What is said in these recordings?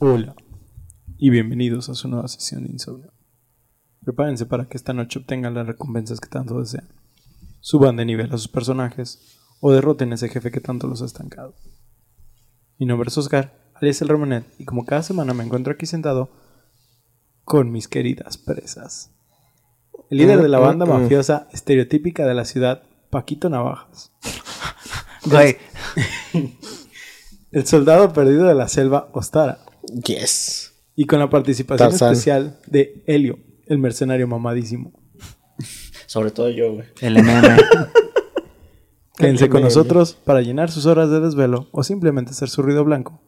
Hola y bienvenidos a su nueva sesión de insomnio. Prepárense para que esta noche obtengan las recompensas que tanto desean. Suban de nivel a sus personajes o derroten a ese jefe que tanto los ha estancado. Mi nombre es Oscar, alias el Romanet, y como cada semana me encuentro aquí sentado con mis queridas presas. El líder de la banda mafiosa estereotípica de la ciudad, Paquito Navajas. Güey, El soldado perdido de la selva, Ostara. Yes. Y con la participación Tarzán. especial de Helio, el mercenario mamadísimo. Sobre todo yo, güey. el MM. Quédense con nosotros para llenar sus horas de desvelo o simplemente hacer su ruido blanco,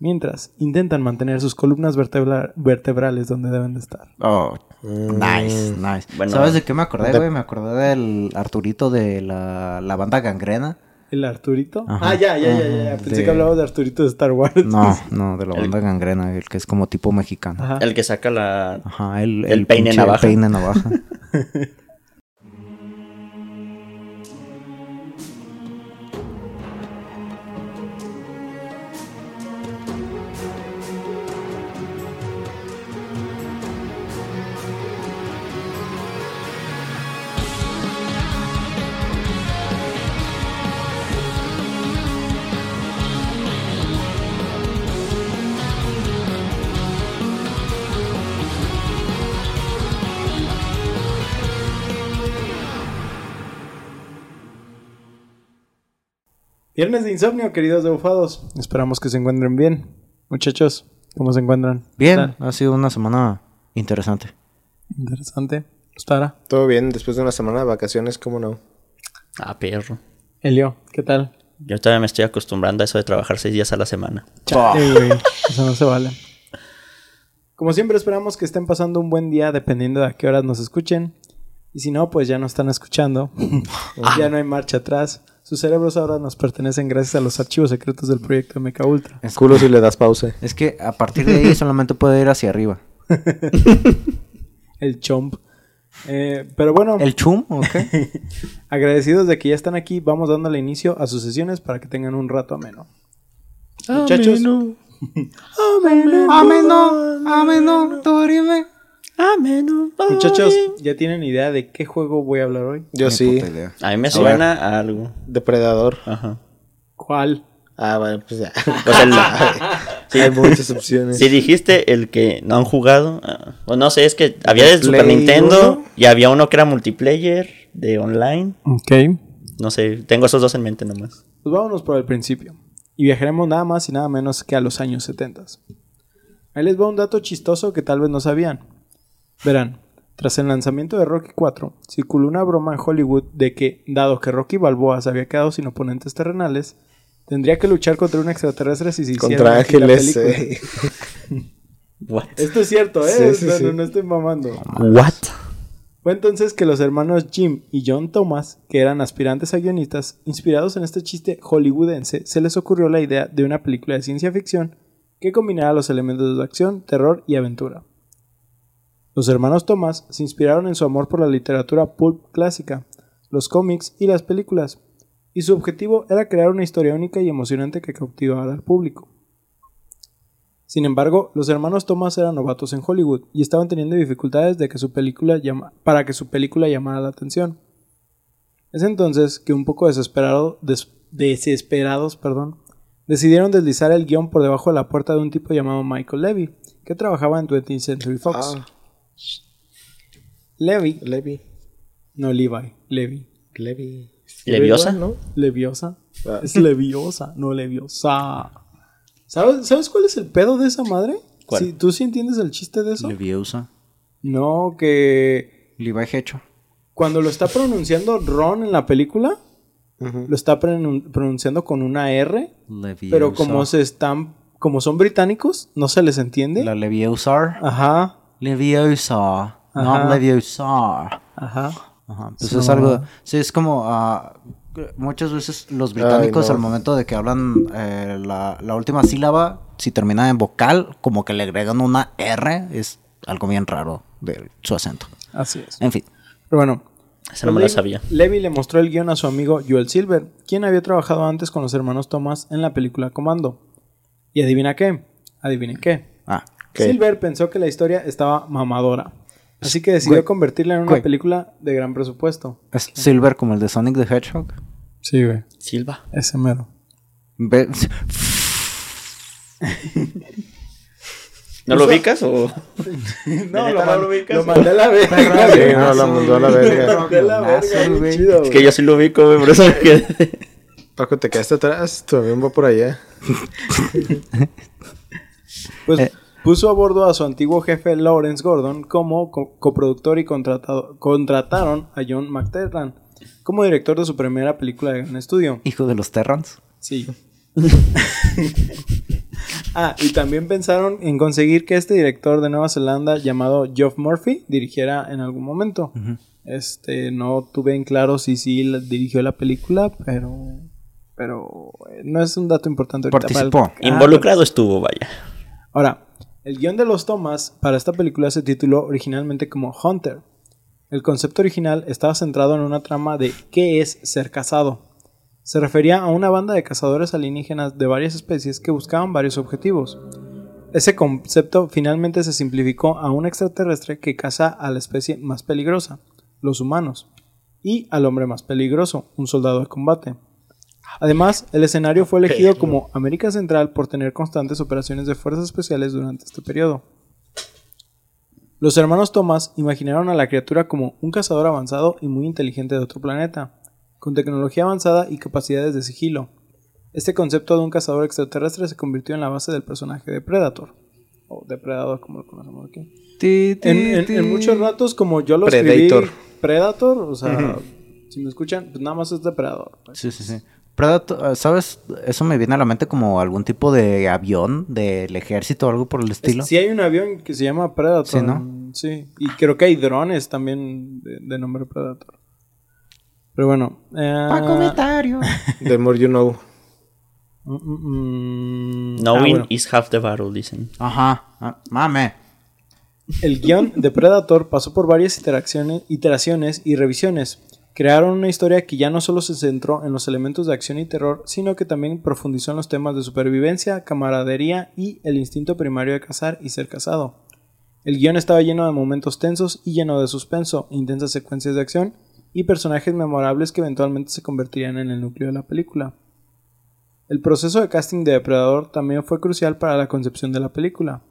mientras intentan mantener sus columnas vertebra- vertebrales donde deben de estar. Oh, nice, nice. Bueno. ¿Sabes de qué me acordé, De- güey? Me acordé del Arturito de la, la banda gangrena. ¿El Arturito? Ajá. Ah, ya, ya, ya, ya. Pensé De- que hablabas de Arturito de Star Wars. No, no, de la banda gangrena, el que es como tipo mexicano. Ajá. El que saca la. Ajá, el, El peine pinche navaja. peine navaja. Viernes de insomnio, queridos debufados. Esperamos que se encuentren bien. Muchachos, ¿cómo se encuentran? ¿Qué Bien, ha sido una semana interesante. Interesante. Ostara. Todo bien, después de una semana de vacaciones, ¿cómo no? Ah, perro. Helio, ¿qué tal? Yo todavía me estoy acostumbrando a eso de trabajar seis días a la semana. Chale, güey. Eso no se vale. Como siempre, esperamos que estén pasando un buen día dependiendo de a qué horas nos escuchen. Y si no, pues ya nos están escuchando. ya no hay marcha atrás. Sus cerebros ahora nos pertenecen gracias a los archivos secretos del proyecto MK Ultra. Es, Culo si le das pausa. es que a partir de ahí solamente puede ir hacia arriba. El chomp. Eh, pero bueno, ¿El chum? ¿O qué? agradecidos de que ya están aquí, vamos dándole inicio a sus sesiones para que tengan un rato ameno. Muchachos, Ameno, ameno, dorime. Muchachos, ¿ya tienen idea de qué juego voy a hablar hoy? Yo sí. A mí me suena a algo. depredador. Ajá. ¿Cuál? Ah, bueno, pues ya. Pues el- sí, Hay muchas opciones. si dijiste el que no han jugado, ah, o no sé, es que había de Super Play Nintendo uno. y había uno que era multiplayer de online. Ok. No sé, tengo esos dos en mente nomás. Pues vámonos por el principio. Y viajaremos nada más y nada menos que a los años 70. Ahí les va un dato chistoso que tal vez no sabían. Verán, tras el lanzamiento de Rocky 4, circuló una broma en Hollywood de que, dado que Rocky Balboa se había quedado sin oponentes terrenales, tendría que luchar contra un extraterrestre si se hiciera Contra ángeles. eh. What? Esto es cierto, ¿eh? Sí, sí, no, sí. no- no estoy mamando. What? Fue entonces que los hermanos Jim y John Thomas, que eran aspirantes a guionistas, inspirados en este chiste hollywoodense, se les ocurrió la idea de una película de ciencia ficción que combinara los elementos de acción, terror y aventura. Los hermanos Thomas se inspiraron en su amor por la literatura pulp clásica, los cómics y las películas, y su objetivo era crear una historia única y emocionante que cautivara al público. Sin embargo, los hermanos Thomas eran novatos en Hollywood y estaban teniendo dificultades de que su película llama- para que su película llamara la atención. Es entonces que un poco desesperado, des- desesperados decidieron deslizar el guion por debajo de la puerta de un tipo llamado Michael Levy, que trabajaba en 20th Century Fox. Ah, Levy, Levi. no Levi, Levy. Levi. ¿Leviosa? ¿no? Leviosa. Ah. Es leviosa, no leviosa. ¿Sabes, ¿Sabes cuál es el pedo de esa madre? ¿Cuál? ¿Tú sí entiendes el chiste de eso? Leviosa. No, que Levi Hecho. cuando lo está pronunciando Ron en la película, lo está pronun- pronunciando con una R, Leviosa. pero como se están, como son británicos, no se les entiende. La Leviosa. Ajá, Leviosa. No Ajá. Leviosa. ajá. Ajá. Pues es algo. Sí, es como. ah, muchas veces los británicos, no. al momento de que hablan eh, la, la última sílaba, si termina en vocal, como que le agregan una R, es algo bien raro de su acento. Así es. En fin. Pero bueno. Esa no me la sabía. Levi le mostró el guion a su amigo Joel Silver, quien había trabajado antes con los hermanos Thomas en la película Comando. Y adivina qué, adivinen qué. Ah, ¿Qué? Silver pensó que la historia estaba mamadora. Así que decidió Güey. convertirla en una Güey. película de gran presupuesto. es Silver como el de Sonic the Hedgehog. Sí, güey. Silva. Ese mero. Ve- ¿No lo ubicas o...? No, lo, no lo ubicas? lo mandé a la verga. Sí, no, lo mandó a la verga. Lo mandé a la verga, chido, Es que yo sí lo ubico, güey, por eso me quedé. Paco, te quedaste atrás. Tu avión va por allá. Pues Eh. Puso a bordo a su antiguo jefe Lawrence Gordon como co- coproductor y contratado, contrataron a John McTernan como director de su primera película de gran estudio. Hijo de los Terrans. Sí. ah, y también pensaron en conseguir que este director de Nueva Zelanda llamado Geoff Murphy dirigiera en algún momento. Este, no tuve en claro si sí la- dirigió la película, pero pero eh, no es un dato importante para el- Participó. Ah, Involucrado estuvo, vaya. Ahora, el guion de los tomas para esta película se tituló originalmente como Hunter. El concepto original estaba centrado en una trama de ¿qué es ser cazado? Se refería a una banda de cazadores alienígenas de varias especies que buscaban varios objetivos. Ese concepto finalmente se simplificó a un extraterrestre que caza a la especie más peligrosa, los humanos, y al hombre más peligroso, un soldado de combate. Además, el escenario fue elegido como América Central por tener constantes operaciones de fuerzas especiales durante este periodo. Los hermanos Thomas imaginaron a la criatura como un cazador avanzado y muy inteligente de otro planeta, con tecnología avanzada y capacidades de sigilo. Este concepto de un cazador extraterrestre se convirtió en la base del personaje de Predator, o Depredador como lo conocemos aquí. Ti, ti, En, en- ti. en muchos ratos, como yo lo Predator. escribí, Predator, o sea, si me escuchan, pues nada más es Depredador. pues. Sí, sí, sí. Predator, eh, ¿sabes? Eso me viene a la mente como algún tipo de avión del ejército o algo por el estilo. Sí hay un avión que se llama Predator. Sí, ¿no? Sí, y creo que hay drones también de, de nombre Predator. Pero bueno. eh, comentario. The more you know. mm, mm, mm, Knowing ah, bueno. is half the battle, dicen. Ajá. Ah, mame. El guion de Predator pasó por varias iteraciones, iteraciones y revisiones. Crearon una historia que ya no solo se centró en los elementos de acción y terror, sino que también profundizó en los temas de supervivencia, camaradería y el instinto primario de cazar y ser cazado. El guion estaba lleno de momentos tensos y lleno de suspenso, intensas secuencias de acción y personajes memorables que eventualmente se convertirían en el núcleo de la película. El proceso de casting de Depredador también fue crucial para la concepción de la película.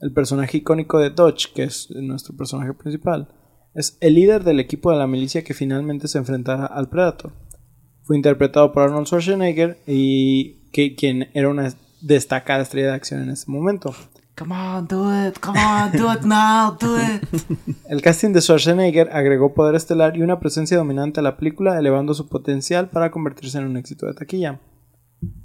El personaje icónico de Dodge, que es nuestro personaje principal, es el líder del equipo de la milicia que finalmente se enfrentará al Predator. Fue interpretado por Arnold Schwarzenegger y que, quien era una destacada estrella de acción en ese momento. Come on, do it. Come on, do it now. Do it. El casting de Schwarzenegger agregó poder estelar y una presencia dominante a la película, elevando su potencial para convertirse en un éxito de taquilla.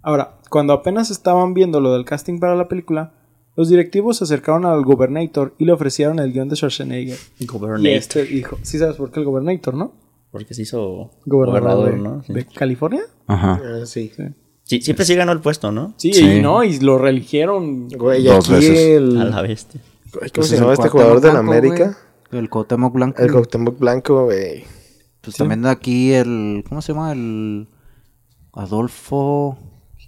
Ahora, cuando apenas estaban viendo lo del casting para la película, los directivos se acercaron al Gobernator y le ofrecieron el guion de Schwarzenegger. Y Gobernator. este dijo, sí sabes por qué el Gobernator, ¿no? Porque se hizo Gobernador, gobernador, de, ¿no? Sí. de California. Ajá. Ah, sí. Sí. Sí, siempre sí ganó el puesto, ¿no? Sí, Sí. y no, y lo reeligieron. Güey, y Dos aquí veces. el... A la bestia. ¿Cómo Pues se llamaba este jugador del Blanco, América? güey. El Cuauhtémoc Blanco. El Cuauhtémoc Blanco, güey. Pues también de aquí el... ¿Cómo se llama? El... Adolfo...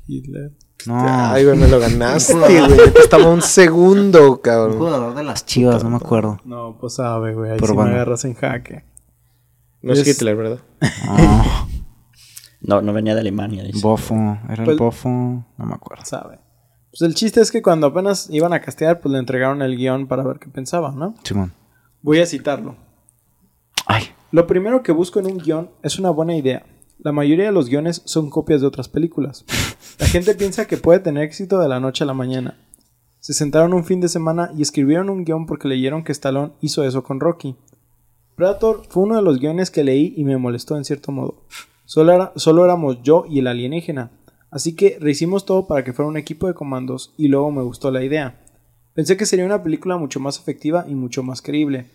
Hitler. No. Ay, güey, me lo ganaste, güey. Estaba un segundo, Un cabrón. jugador de las chivas, no me acuerdo. No, pues sabe, güey. Ahí Pero sí bueno. me agarras en jaque. No es Es- Hitler, ¿verdad? Ah, No, no venía de Alemania, dice. bofo. Era Pues- el bofo. No me acuerdo. Sabe. Pues el chiste es que cuando apenas iban a castear, pues le entregaron el guion para ver qué pensaba, ¿no? Simón. Voy a citarlo. Ay. Lo primero que busco en un guion es una buena idea. La mayoría de los guiones son copias de otras películas. La gente piensa que puede tener éxito de la noche a la mañana. Se sentaron un fin de semana y escribieron un guion porque leyeron que Stallone hizo eso con Rocky. Predator fue uno de los guiones que leí y me molestó en cierto modo. Solo, solo éramos yo y el alienígena. Así que rehicimos todo para que fuera un equipo de comandos y luego me gustó la idea. Pensé que sería una película mucho más efectiva y mucho más creíble.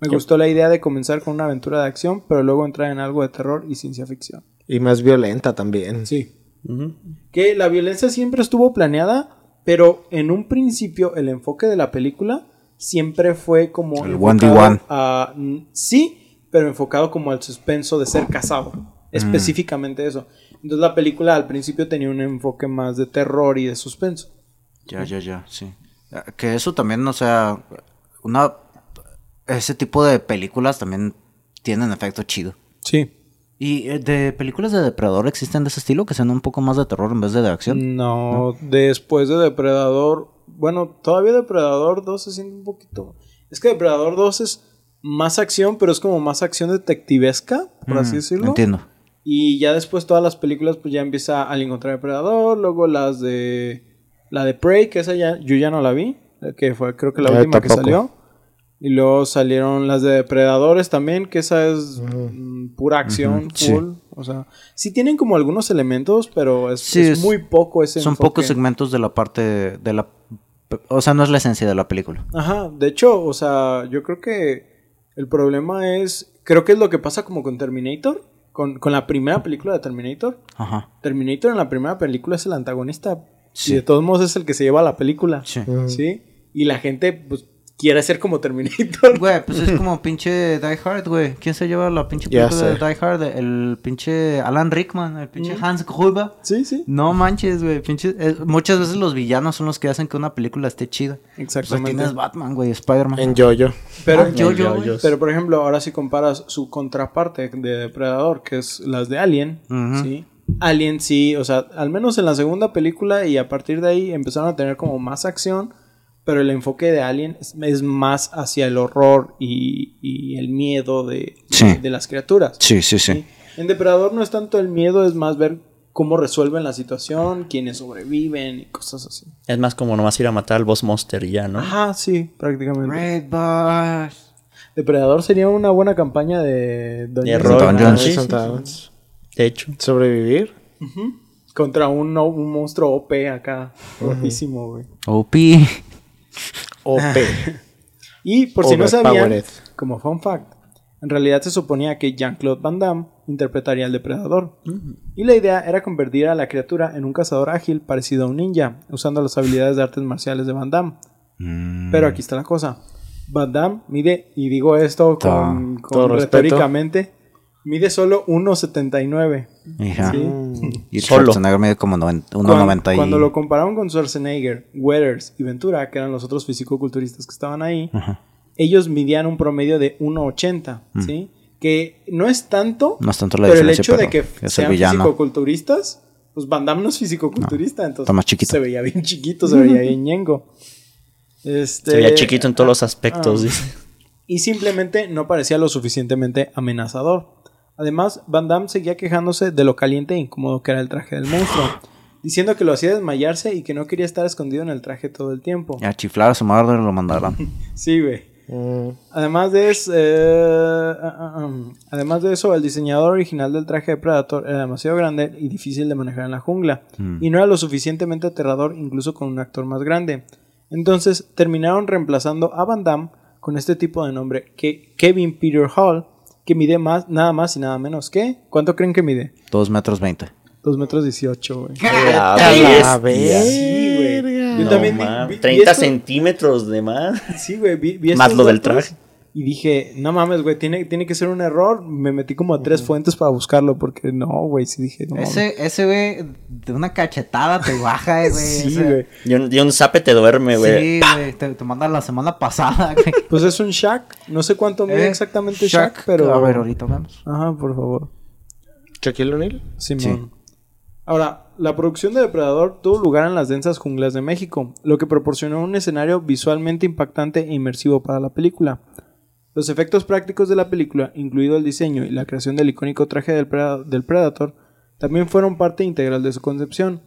Me gustó la idea de comenzar con una aventura de acción, pero luego entrar en algo de terror y ciencia ficción. Y más violenta también. Sí. Que la violencia siempre estuvo planeada, pero en un principio el enfoque de la película siempre fue como El enfocado 1D1. a- mm, sí, pero enfocado como al suspenso de ser casado. Específicamente eso. Entonces la película al principio tenía un enfoque más de terror y de suspenso. Ya, ya, ya, sí. Eh, Que eso también, o sea, una ese tipo de películas también tienen efecto chido. Sí. ¿Y eh, de películas de depredador existen de ese estilo que sean un poco más de terror en vez de de acción? No, después de Depredador. Bueno, todavía Depredador 2 se siente un poquito. Es que Depredador 2 es más acción, pero es como más acción detectivesca, por así Mm, decirlo. Entiendo. Y ya después todas las películas, pues ya empieza al encontrar Depredador. Luego las de. La de Prey, que esa ya, yo ya no la vi. Que fue creo que la última que salió. Y luego salieron las de Depredadores también, que esa es mm, pura acción, sí. full. O sea, sí tienen como algunos elementos, pero es, Sí, es es- muy poco ese Son enfoque. pocos segmentos de la parte de la... O sea, no es la esencia de la película. Ajá, de hecho, o sea, yo creo que el problema es, creo que es lo que pasa como con Terminator, con, con la primera película de Terminator. Ajá. Terminator en la primera película es el antagonista Sí. y de todos modos es el que se lleva la película. Sí. ¿Sí? Y la gente, pues, quiere ser como Terminator. Güey, pues es como pinche Die Hard, güey. ¿Quién se lleva la pinche película de. Die Hard? El pinche Alan Rickman, el pinche Hans Gruber. Sí, sí. No manches, güey. pinche- eh, muchas veces los villanos son los que hacen que una película esté chida. Pues Exactamente. tienes Batman, güey, Spider-Man. En Jojo. Pero, Ah, yo, yo, yo- pero, por ejemplo, ahora si comparas su contraparte de Depredador, que es las de Alien, Ujú. ¿sí? Alien sí, o sea, al menos en la segunda película y a partir de ahí empezaron a tener como más acción, pero el enfoque de Alien es, es más hacia el horror y, y el miedo de, Sí. de, de las criaturas. Sí, sí, sí. ¿sí? En Depredador no es tanto el miedo, es más ver cómo resuelven la situación, quiénes sobreviven y cosas así. Es más como nomás ir a matar al boss monster y ya, ¿no? Ajá, sí, prácticamente. Red Bars. Depredador sería una buena campaña de Dungeons. Dungeons. Sí, sí, Santa sí. Dance. De hecho. Sobrevivir. Contra un, monstruo OP acá. Rotísimo, güey. OP. OP. Y por si no sabían, como fun fact, en realidad se suponía que Jean-Claude Van Damme interpretaría al depredador. Y la idea era convertir a la criatura en un cazador ágil parecido a un ninja, usando las habilidades de artes marciales de Van Damme. Mm. Pero aquí está la cosa. Van Damme mide, y digo esto con, con retóricamente, mide solo 1,79. Hija. Sí. Y Solo. Schwarzenegger mide como noven- Cuando, 1.90 y... cuando lo compararon con Schwarzenegger, Weathers y Ventura, que eran los otros fisicoculturistas que estaban ahí, Ajá. ellos midían un promedio de 1.80, ¿sí? Que no es tanto, Mm. No es tanto la pero el hecho de que sean fisicoculturistas, pues Van Damme no es fisicoculturista, entonces está más chiquito. se veía bien chiquito, se veía bien ñengo. Este, Se veía chiquito en todos los aspectos, ah. y simplemente no parecía lo suficientemente amenazador. Además, Van Damme seguía quejándose de lo caliente e incómodo que era el traje del monstruo, diciendo que lo hacía desmayarse y que no quería estar escondido en el traje todo el tiempo. Y a chiflar a su madre lo mandaron. Sí, güey. Mm. Además de eso, eh, ah, ah, ah. además de eso, el diseñador original del traje de Predator era demasiado grande y difícil de manejar en la jungla, Mm. y no era lo suficientemente aterrador incluso con un actor más grande. Entonces terminaron reemplazando a Van Damme con este tipo de nombre, que Kevin Peter Hall, que mide más, nada más y nada menos que, ¿cuánto creen que mide? 2 metros 20. 2 metros 18, güey. A ver. Sí, güey. Yo No, también vi- vi- vi 30 esto- centímetros de más. Sí, güey, vi, vi Más lo del traje. Y dije, no mames, güey, tiene, tiene que ser un error. Me metí como a tres fuentes para buscarlo porque no, güey, sí dije, no. mames. Ese, ese güey, de una cachetada te baja, eh, güey. Sí, güey. Y un, y un zape te duerme, güey. Sí, güey. Te, te manda la semana pasada, güey. Pues es un Shaq. No sé cuánto mide Eh, exactamente Shaq, pero. A ver, ahorita vemos. Ajá, por favor. Shaquille O'Neal. Simón. Ahora, la producción de Depredador tuvo lugar en las densas junglas de México, lo que proporcionó un escenario visualmente impactante e inmersivo para la película. Los efectos prácticos de la película, incluido el diseño y la creación del icónico traje del, Preda- del Predator, también fueron parte integral de su concepción.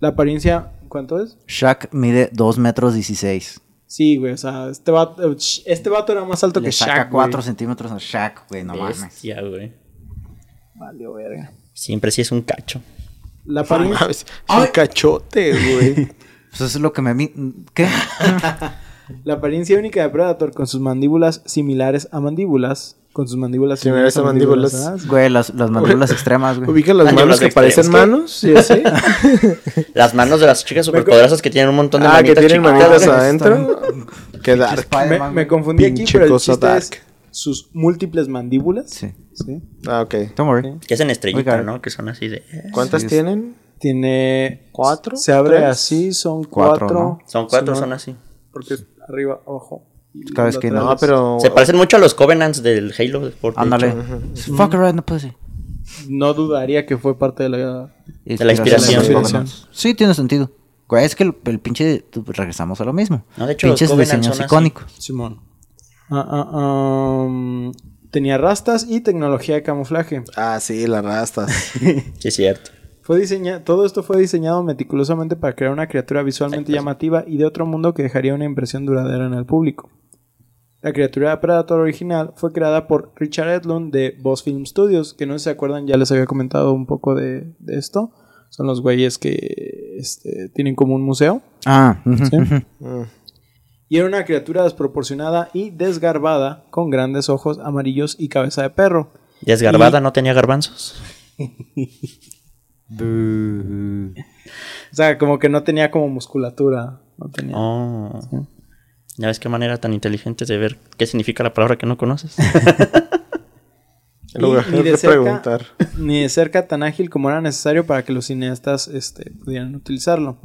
La apariencia... ¿Cuánto es? Shaq mide 2 metros 16. Sí, güey, o sea, este vato, este vato era más alto Le que saca Shaq, 4 güey. centímetros a Shaq, güey, no mames. Bestia, güey. Valió verga. Siempre sí es un cacho. La apariencia... Mames, Un cachote, güey. Pues eso es lo que me... ¿Qué? La apariencia única de Predator con sus mandíbulas similares a mandíbulas. Con sus mandíbulas Similares a mandíbulas. ¿verdad? Güey, las, las mandíbulas extremas, güey. Ubica las Ah, manos que extremas. parecen manos. Yo sé. Las manos de las chicas superpoderosas que tienen un montón de Ah, que tienen chiquitas. manitas adentro. Qué dark. Me, confundí aquí, Pinche pero el cosa chiste dark. es sus múltiples mandíbulas. Sí. ¿sí? Ah, ok. Don't worry. Que hacen estrellita, Oiga. ¿no? Que son así de... ¿Cuántas Sí, es- tienen? Tiene... ¿Cuatro? Se abre ¿Tres? así, son Cuatro, cuatro. ¿no? Son cuatro, Simón. son así. porque arriba, abajo. Cada vez que. No, pero. Se parecen mucho a los Covenants del Halo. Ándale. Fuck around the pussy. No dudaría que fue parte de la... De la inspiración. de. Sí, tiene sentido. Güey, es que el, el pinche. tú- Regresamos a lo mismo. No, de hecho, los Pinches diseños son así. icónicos. Simón. Ah, ah, um, tenía rastas y tecnología de camuflaje. Ah, sí, las rastas. Sí, es cierto. Fue diseña todo esto fue diseñado meticulosamente para crear una criatura visualmente llamativa y de otro mundo que dejaría una impresión duradera en el público. La criatura Predator original fue creada por Richard Edlund de Boss Film Studios, que no sé si se acuerdan, ya les había comentado un poco de, de esto. Son los güeyes que este, tienen como un museo. Ah, ¿sí? Mm. Y era una criatura desproporcionada y desgarbada, con grandes ojos amarillos y cabeza de perro. Desgarbada no tenía garbanzos. O sea, como que no tenía como musculatura. No tenía. Oh. Ya ves qué manera tan inteligente de ver qué significa la palabra que no conoces. Ni, ni de, cerca, preguntar. ni de cerca tan ágil como era necesario para que los cineastas este, pudieran utilizarlo.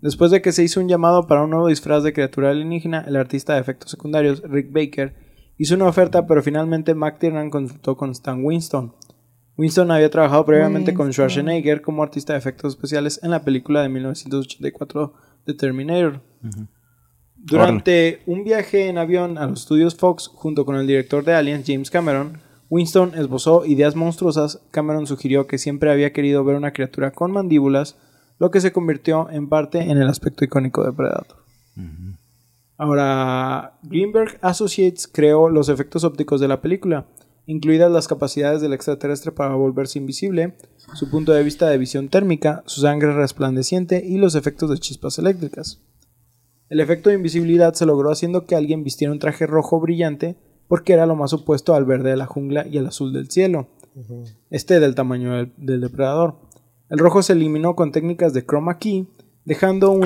Después de que se hizo un llamado para un nuevo disfraz de criatura alienígena, el artista de efectos secundarios, Rick Baker, hizo una oferta, pero finalmente McTiernan consultó con Stan Winston. Winston había trabajado previamente con Schwarzenegger como artista de efectos especiales en la película de 1984 The Terminator. Durante un viaje en avión a los estudios Fox junto con el director de Aliens James Cameron, Winston esbozó ideas monstruosas. Cameron sugirió que siempre había querido ver una criatura con mandíbulas, lo que se convirtió en parte en el aspecto icónico de Predator. Ahora, Greenberg Associates creó los efectos ópticos de la película, incluidas las capacidades del extraterrestre para volverse invisible, su punto de vista de visión térmica, su sangre resplandeciente y los efectos de chispas eléctricas. El efecto de invisibilidad se logró haciendo que alguien vistiera un traje rojo brillante porque era lo más opuesto al verde de la jungla y al azul del cielo, este del tamaño del, del depredador. El rojo se eliminó con técnicas de chroma key, dejando un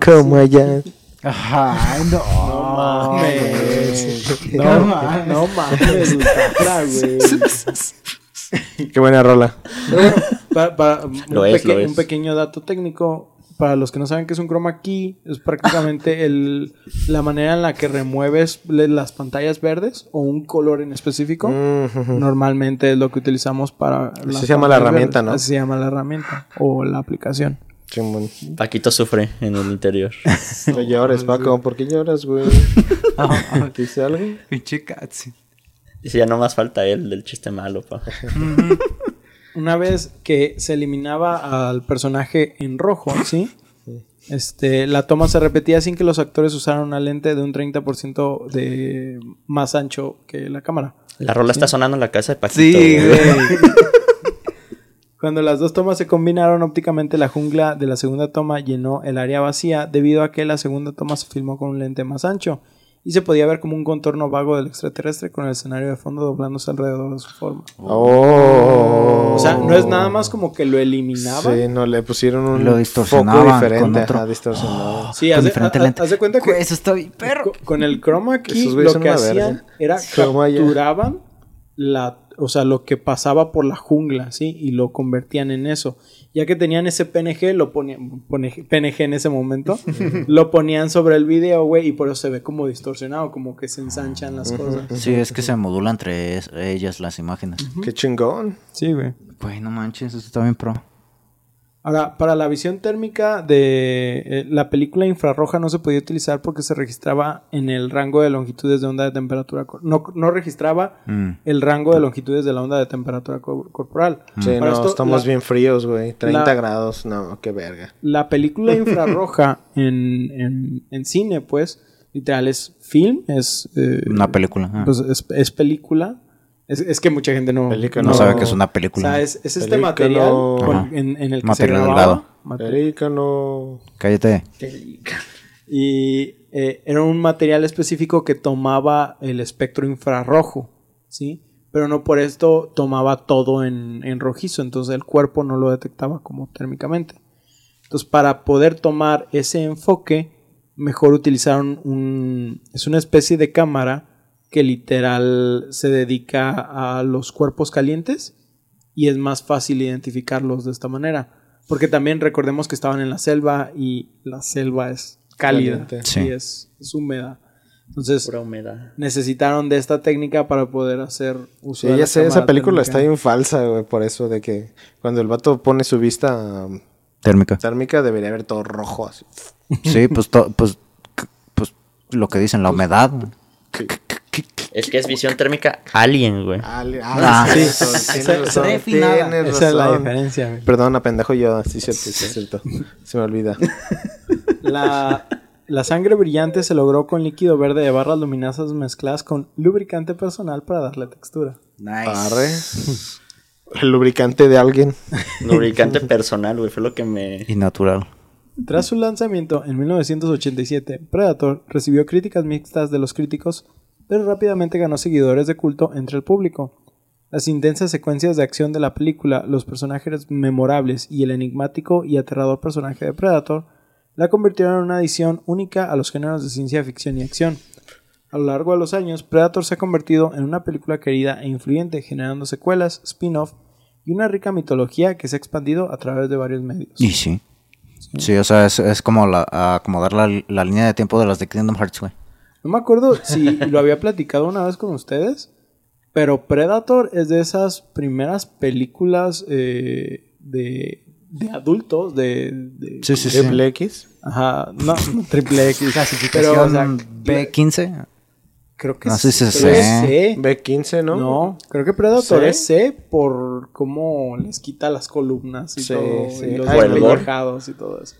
como allá. Ay, no. No mames. No, mames, no mames, Ultra, güey. Qué buena rola. Pa- pa- un, Lo es, lo es. un pequeño dato técnico. Para los que no saben qué es un chroma key, es prácticamente el, la manera en la que remueves las pantallas verdes o un color en específico. Mm, Normalmente es lo que utilizamos para... Así se llama la herramienta, verdes. ¿no? Así se llama la herramienta o la aplicación. Paquito sufre en el interior. No llores, Paco. ¿Por qué lloras, güey? ¿Te hice algo? Pinche Katsi. Dice, ya no más falta él del chiste malo, pa. Una vez que se eliminaba al personaje en rojo, ¿sí? Este, la toma se repetía sin que los actores usaran una lente de un 30% de más ancho que la cámara. La rola está sonando en la casa de Paquito. Sí, güey. Cuando las dos tomas se combinaron ópticamente, la jungla de la segunda toma llenó el área vacía debido a que la segunda toma se filmó con un lente más ancho y se podía ver como un contorno vago del extraterrestre con el escenario de fondo doblándose alrededor de su forma. Oh. O sea, no es nada más como que lo eliminaba. Sí, no, le pusieron un Lo foco distorsionaban diferente. con otro. Ajá, distorsionado. Sí, Con haz de, diferente haz- lente. haz de cuenta que Eso está bien perro. Co- Con el chroma key lo que hacían era capturaban la, o sea, lo que pasaba por la jungla, ¿sí? Y lo convertían en eso. Ya que tenían ese PNG, lo ponían, pone- PNG en ese momento, lo ponían sobre el video, güey, y por eso se ve como distorsionado, como que se ensanchan las cosas. Sí, es que se modula entre es- ellas las imágenes. Qué chingón. Sí, güey. Güey, no manches, eso está bien pro. Ahora, para la visión térmica de eh, la película infrarroja no se podía utilizar porque se registraba en el rango de longitudes de onda de temperatura. No, no registraba Mm. el rango de longitudes de la onda de temperatura co- corporal. Sí, Para no, esto, estamos la- bien fríos, güey. 30 la- grados. No, qué verga. La película infrarroja en, en- en cine, pues, literal es film, es, eh, Una película. ah. pues, es, es película. Es, es que mucha gente no, no, no. sabe que es una O película. sea, es, es este material con- en, en el que Material se grababa. Pelícano. Cállate. Y eh, era un material específico que tomaba el espectro infrarrojo, ¿sí? Pero no por esto tomaba todo en, en rojizo, entonces el cuerpo no lo detectaba como térmicamente. Entonces, para poder tomar ese enfoque, mejor utilizaron un... Es una especie de cámara que literal se dedica a los cuerpos calientes y es más fácil identificarlos de esta manera. Porque también recordemos que estaban en la selva y la selva es cálida. Caliente. Sí, Sí. es, es húmeda. Entonces, necesitaron de esta técnica para poder hacer uso Sí, de ya la sé, esa película térmica. está bien falsa, güey, por eso de que cuando el vato pone su vista um, Térmica. térmica debería haber todo rojo así. Sí, pues, to- pues, pues lo que dicen, la humedad. Es que es visión térmica alien, güey. Ale- Ah, ah, sí. sí, tienes razón, Refinada. tienes Esa es la diferencia. güey. Perdona, pendejo yo, sí, cierto, sí, es cierto. Se me olvida. La, la sangre brillante se logró con líquido verde de barras luminosas mezcladas con lubricante personal para darle textura. Arre. El lubricante de alguien. Lubricante personal, güey. Fue lo que me. Y natural. Tras su lanzamiento en 1987, Predator recibió críticas mixtas de los críticos, pero rápidamente ganó seguidores de culto entre el público. Las intensas secuencias de acción de la película, los personajes memorables y el enigmático y aterrador personaje de Predator la convirtieron en una adición única a los géneros de ciencia ficción y acción. A lo largo de los años, Predator se ha convertido en una película querida e influyente, generando secuelas, spin-off y una rica mitología que se ha expandido a través de varios medios. Y sí. Sí, o sea, es, es como la, la línea de tiempo de las de Kingdom Hearts, güey. No me acuerdo si lo había platicado una vez con ustedes, pero Predator es de esas primeras películas eh, de, de adultos, de... de- Sí, sí, sí. Triple X. Ajá, no, no, triple X. pero, o sea, B15. creo que No sé si es C. es C. B15, ¿no? ¿no? creo que Predator ¿C? es C por cómo les quita las columnas y Sí, todo, sí. y los Ah, y todo eso.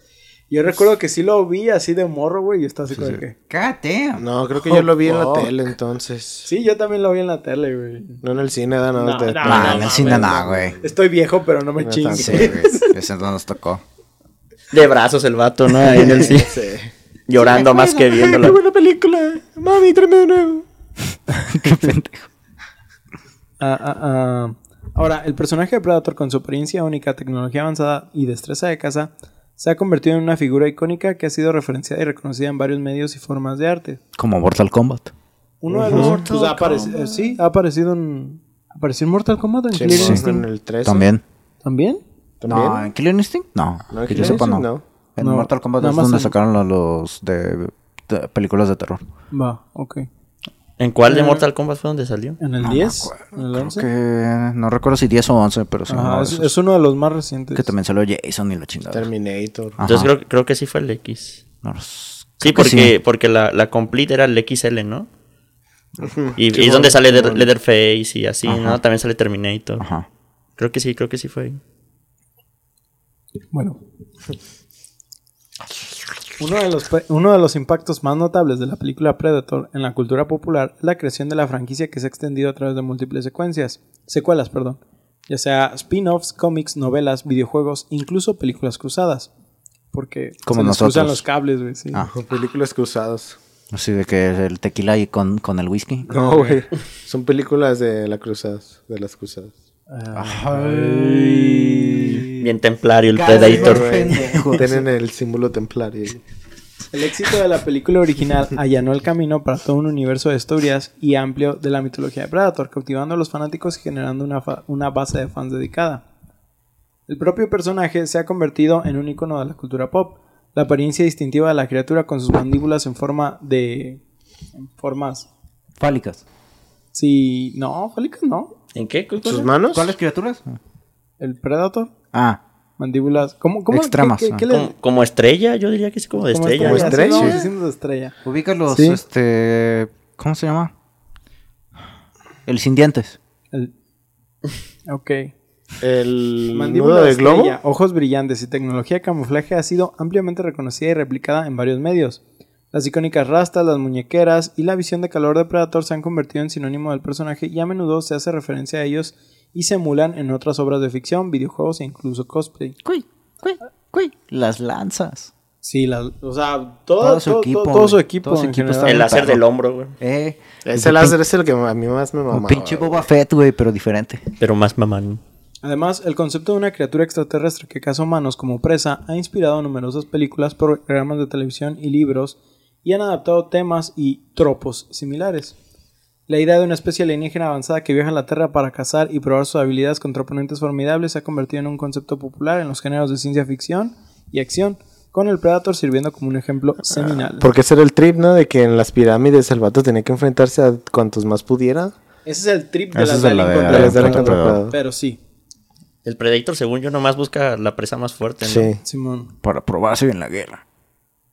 Yo recuerdo que sí lo vi así de morro, güey, y estaba así como que... Cállate. No, creo que yo lo vi en la tele entonces. Sí, yo también lo vi en la tele, güey. No en el cine, da No, nada. de- no, Nah, no, en el no, cine nada, no. güey. Estoy viejo, pero no me No chingues. Sí, güey. Ese no nos tocó. De brazos el vato, ¿no? Ahí en el cine. Sí. Llorando más que ¡Qué viéndolo. buena película! ¡Mami, tráeme de nuevo! Qué pendejo. Ah, ah, ah. Ahora, el personaje de Predator con su apariencia única, tecnología avanzada y destreza de caza se ha convertido en una figura icónica que ha sido referenciada y reconocida en varios medios y formas de arte. Como Mortal Kombat. Uno de los pues, ha aparecido, sí, ha aparecido en apareció en Mortal Kombat en Sí, Killer sí. Instinct. en el 3. También. ¿También? ¿También? No, ¿en Killer Instinct? No. No, en que yo sepa, no. En No, Mortal Kombat es donde en- sacaron los, los de, de películas de terror. Va, ok. ¿En cuál de Eh, Mortal Kombat fue donde salió? ¿En el No me 10? acuerdo. ¿En el Creo 11? que... No recuerdo si 10 o 11, pero sí. Ajá, uno de es, uno de los más recientes. Que también salió Jason y la chingada. Terminator. Ajá. Entonces creo, creo que sí fue el X. No, Sí, porque, porque la, la complete era el XL, ¿no? Y, y es donde sale bueno. Leatherface y así, ¿no? También sale Terminator. Ajá. Creo que sí, creo que sí fue. ahí. Bueno. Uno de, los, pe- uno de los impactos más notables de la película Predator en la cultura popular es la creación de la franquicia que se ha extendido a través de múltiples secuencias, secuelas, perdón, ya sea spin-offs, cómics, novelas, videojuegos, incluso películas cruzadas. Porque Como se nosotros. cruzan los cables, güey, sí. Ah. Películas cruzadas. Así de que el tequila y con, con el whisky. No, güey. Son películas de la cruzadas. De las cruzadas. Bien templario el Predator. Tienen el símbolo templario. El éxito de la película original allanó el camino para todo un universo de historias y amplio de la mitología de Predator, cautivando a los fanáticos y generando una, fa- una base de fans dedicada. El propio personaje se ha convertido en un icono de la cultura pop. La apariencia distintiva de la criatura con sus mandíbulas en forma de... en formas... Fálicas. Sí, no, fálicas no. ¿En qué? ¿Qué ¿Sus cosa? manos? ¿Cuáles criaturas? El Predator, Ah, mandíbulas... ¿Cómo? cómo Extremas, ¿Qué, qué- ah. qué le- Como, como estrella, yo diría que sí, como de como estrella. Como sí, estrella. vamos diciendo de estrella. ubicas los, Sí. este... ¿Cómo se llama? El sin dientes. El- Ok. El Mandíbula de globo. ojos brillantes y tecnología de camuflaje ha sido ampliamente reconocida y replicada en varios medios. Las icónicas rastas, las muñequeras y la visión de calor de Predator se han convertido en sinónimo del personaje y a menudo se hace referencia a ellos y se emulan en otras obras de ficción, videojuegos e incluso cosplay. Cuy, cuy, cuy. Las lanzas. Sí, las, o sea, todo, Todo su todo- equipo, todo, todo su equipo. Todo su en equipo general. está El láser perro. del hombro, güey. Eh. Ese láser es el que a mí más me mamaba. pinche güey. Boba Fett, güey, pero diferente. Pero más mamán. Además, el concepto de una criatura extraterrestre que caza humanos como presa ha inspirado numerosas películas, programas de televisión y libros y han adaptado temas y tropos similares. La idea de una especie alienígena avanzada que viaja a la Tierra para cazar y probar sus habilidades contra oponentes formidables se ha convertido en un concepto popular en los géneros de ciencia ficción y acción, con el Predator sirviendo como un ejemplo seminal. Porque ese era el trip, ¿no? De que en las pirámides el vato tenía que enfrentarse a cuantos más pudiera. Ese es el trip de las la Ah. Pero sí, El Predator, según yo, nomás busca la presa más fuerte, ¿no? Sí. Simón. Para probarse en la guerra.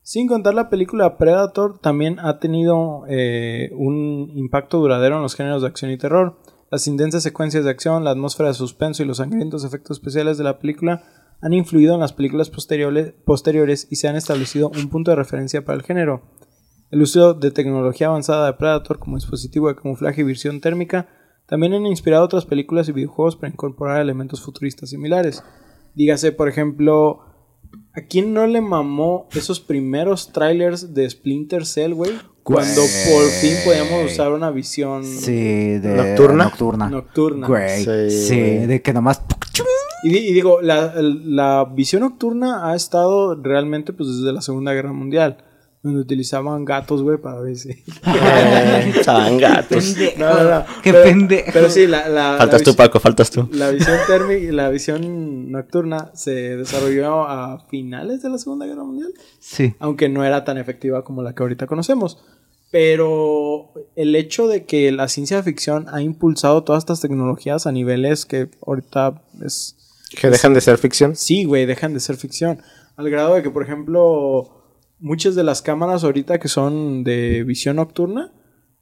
Sin contar la película Predator también ha tenido eh, un impacto duradero en los géneros de acción y terror. Las intensas secuencias de acción, la atmósfera de suspenso y los sangrientos efectos especiales de la película han influido en las películas posteriores, posteriores y se han establecido un punto de referencia para el género. El uso de tecnología avanzada de Predator como dispositivo de camuflaje y visión térmica también han inspirado otras películas y videojuegos para incorporar elementos futuristas similares. Dígase, por ejemplo, ¿a quién no le mamó esos primeros trailers de Splinter Cell, güey? Cuando por fin podíamos usar una visión Sí, de ¿Nocturna? Nocturna. nocturna. Güey. Sí, Sí, güey. de que nomás. Y, di- y digo, la, la visión nocturna ha estado realmente pues desde la Segunda Guerra Mundial, donde utilizaban gatos, güey, para ver si... Estaban gatos. No, no, no. Qué pero, pendejo. Pero sí, la, la, la Faltas tú, Paco, faltas tú. La visión térmica, la visión nocturna se desarrolló a finales de la Segunda Guerra Mundial, Sí. aunque no era tan efectiva como la que ahorita conocemos. Pero el hecho de que la ciencia ficción ha impulsado todas estas tecnologías a niveles que ahorita es Que dejan de ser ficción. Sí, güey, dejan de ser ficción. Al grado de que, por ejemplo, muchas de las cámaras ahorita que son de visión nocturna,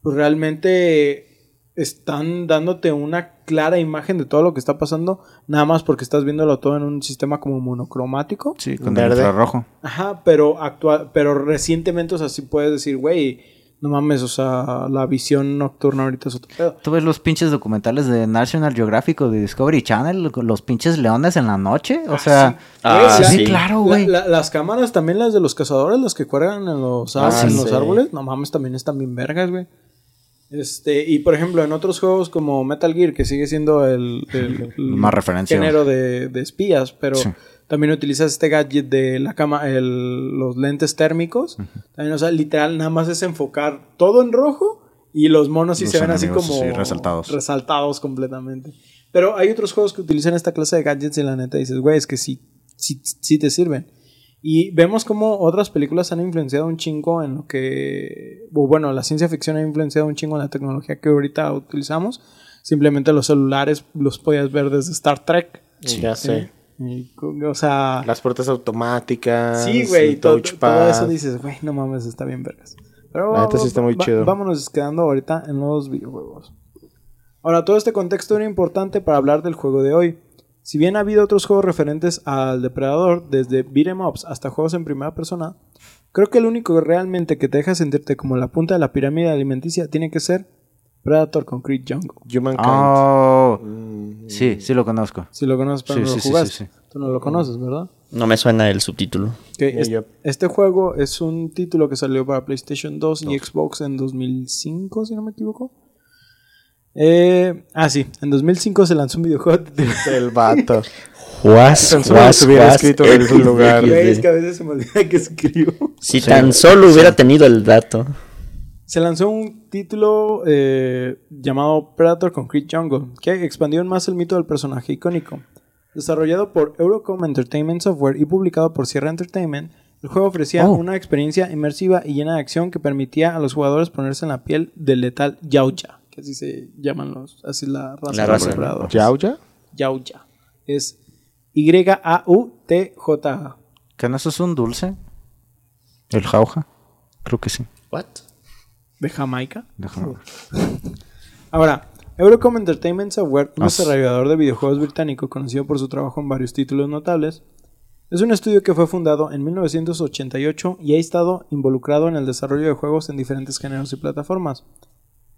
pues realmente están dándote una clara imagen de todo lo que está pasando, nada más porque estás viéndolo todo en un sistema como monocromático. Sí, con Verde. el infrarrojo. Ajá, pero actual, pero recientemente, o sea, sí puedes decir, güey, no mames, o sea, la visión nocturna ahorita es otro pedo. ¿Tú ves los pinches documentales de National Geographic o de Discovery Channel? Los pinches leones en la noche. O sea, Ah, Güey, sí, sí. claro, La- güey. la- las cámaras también, las de los cazadores, las que cuelgan en los, Ah, en sí. los árboles, no mames, también están bien vergas, güey. Este, y por ejemplo, en otros juegos como Metal Gear, que sigue siendo el, el- el Más referencia. género de, de espías, pero Sí. También utilizas este gadget de la cama, el- los lentes térmicos. También, o sea, literal, nada más es enfocar todo en rojo y los monos sí Los se ven así como sí, resaltados. resaltados completamente. Pero hay otros juegos que utilizan esta clase de gadgets y la neta dices, güey, es que sí, sí, sí te sirven. Y vemos como otras películas han influenciado un chingo en lo que, o bueno, la ciencia ficción ha influenciado un chingo en la tecnología que ahorita utilizamos. Simplemente los celulares los podías ver desde Star Trek. Ya sé. O sea, Las puertas automáticas. sí, güey, todo eso dices, güey, no mames, está bien vergas. Pero La neta sí está muy va- chido. Vámonos quedando ahorita en los videojuegos. Ahora, todo este contexto era importante para hablar del juego de hoy. Si bien ha habido otros juegos referentes al Depredador, desde beat'em ups hasta juegos en primera persona, creo que el único realmente que te deja sentirte como la punta de la pirámide alimenticia tiene que ser Predator Concrete Jungle. Humankind. Oh, Mm, sí, sí lo conozco. Si lo conoces, pero Sí, no sí, lo sí, jugaste. sí, sí. Tú no lo conoces, ¿verdad? No me suena el subtítulo. Ok, Yeah, es- yep. Este juego es un título que salió para PlayStation 2 y Xbox en 2005, si no me equivoco. Eh, ah, sí, en 2005 se lanzó un videojuego. El vato. Juas, se hubiera escrito en algún lugar. Es que a veces se me olvida que escribo. Si tan solo hubiera tenido el dato. Se lanzó un título eh, llamado Predator Concrete Jungle, que expandió más el mito del personaje icónico. Desarrollado por Eurocom Entertainment Software y publicado por Sierra Entertainment, el juego ofrecía Oh. una experiencia inmersiva y llena de acción que permitía a los jugadores ponerse en la piel del letal Yautja, que así se llaman los, así es la raza La de los raza. ¿Yauya? Yautja. Es Y-A-U-T-J-A. ¿Que no eso es un dulce? ¿El jauja? Creo que sí. What? De Jamaica. Ver. Ahora, Eurocom Entertainment Software, un Ah, desarrollador de videojuegos británico conocido por su trabajo en varios títulos notables, es un estudio que fue fundado en 1988 y ha estado involucrado en el desarrollo de juegos en diferentes géneros y plataformas.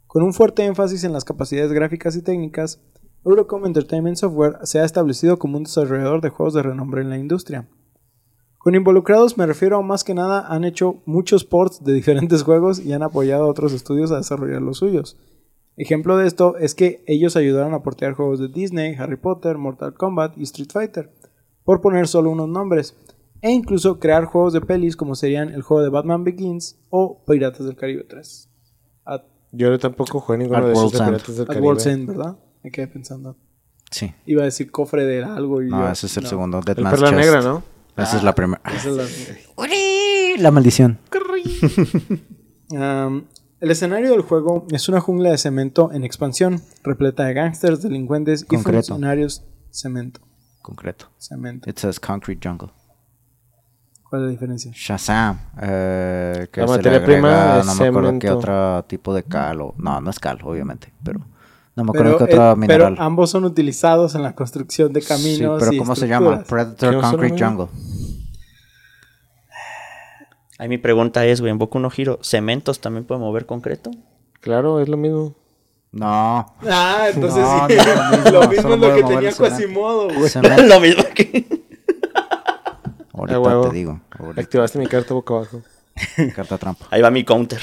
Con un fuerte énfasis en las capacidades gráficas y técnicas, Eurocom Entertainment Software se ha establecido como un desarrollador de juegos de renombre en la industria. Con involucrados me refiero a más que nada han hecho muchos ports de diferentes juegos y han apoyado a otros estudios a desarrollar los suyos. Ejemplo de esto es que ellos ayudaron a portear juegos de Disney, Harry Potter, Mortal Kombat y Street Fighter, por poner solo unos nombres, e incluso crear juegos de pelis como serían el juego de Batman Begins o Piratas del Caribe 3. At, Yo tampoco jugué ninguno At de esos de End. Piratas del at Caribe. World's End, ¿verdad? Me quedé pensando. Sí. Iba a decir cofre de algo y No, yo- ese es el no. segundo. Dead El Perla Chest. Negra, ¿no? Esa es la primera. Es la- ¡Uri! La maldición. El escenario del juego es una jungla de cemento en expansión, repleta de gángsters, delincuentes y funcionarios. Cemento. Concreto. Cemento. It says concrete jungle. ¿Cuál es la diferencia? Shazam. Eh, que La se le materia agrega, prima es no me acuerdo qué otro tipo de cal. o- no, no es cal, obviamente. Pero no me Pero, acuerdo qué eh, otro pero mineral. ambos son utilizados en la construcción de caminos. sí, pero y ¿cómo se llama? Predator ¿Qué Concrete Jungle. Ahí mi pregunta es, güey, en Boku no Hero, ¿cementos también puede mover concreto? Claro, es lo mismo. No. Ah, entonces No, sí. no, lo mismo, lo mismo solo es lo que tenía. Quasimodo, güey. Lo mismo que... Ahorita huevo. te digo. Ahorita. Activaste mi carta boca abajo. Carta trampa. Ahí va mi counter.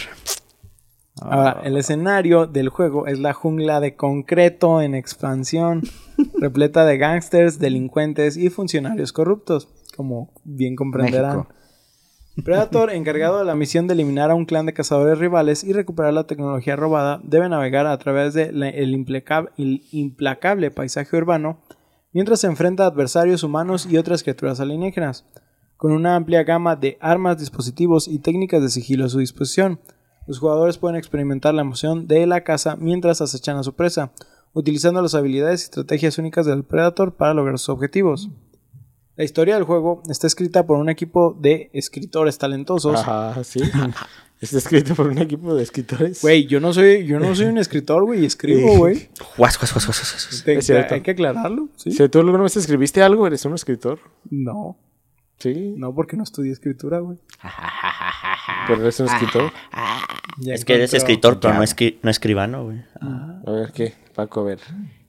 Ahora, el escenario del juego es la jungla de concreto en expansión, repleta de gángsters, delincuentes y funcionarios corruptos, como bien comprenderán. México. Predator, encargado de la misión de eliminar a un clan de cazadores rivales y recuperar la tecnología robada, debe navegar a través del implacable paisaje urbano mientras se enfrenta a adversarios humanos y otras criaturas alienígenas. Con una amplia gama de armas, dispositivos y técnicas de sigilo a su disposición, los jugadores pueden experimentar la emoción de la caza mientras acechan a su presa, utilizando las habilidades y estrategias únicas del Predator para lograr sus objetivos. La historia del juego está escrita por un equipo de escritores talentosos. Ajá, sí. Está escrito por un equipo de escritores. Güey, yo no soy, yo no soy un escritor, güey, escribo, güey. Guas, guas, guas, guas, Es cierto. Hay que aclararlo, ¿sí? Si tú alguna vez escribiste algo, eres un escritor. No, Sí, no porque no estudié escritura, güey. pero eres un escritor. Ya Es que eres escritor, pero no, escri- no escribano, güey. A ver, ¿qué? Paco, a ver.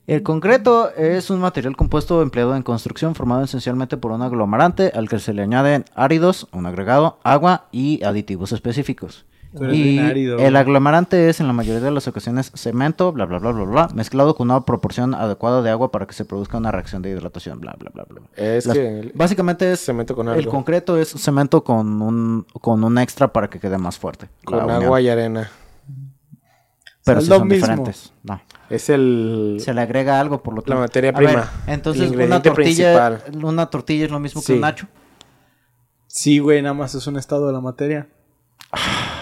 El concreto es un material compuesto empleado en construcción formado esencialmente por un aglomerante al que se le añaden áridos, un agregado, agua y aditivos específicos. Y el aglomerante es en la mayoría de las ocasiones cemento, bla bla bla bla bla, mezclado con una proporción adecuada de agua para que se produzca una reacción de hidratación, bla bla bla bla. Es Las- que el- básicamente es cemento con el algo. concreto es cemento con un con un extra para que quede más fuerte. la con unión. agua y arena. pero Es sí lo son mismo. diferentes. No. Es el... Se le agrega algo por lo La tanto. materia A ver, prima, entonces el una tortilla, principal. una tortilla es lo mismo que un nacho. Sí, güey, nada más es un estado de la materia.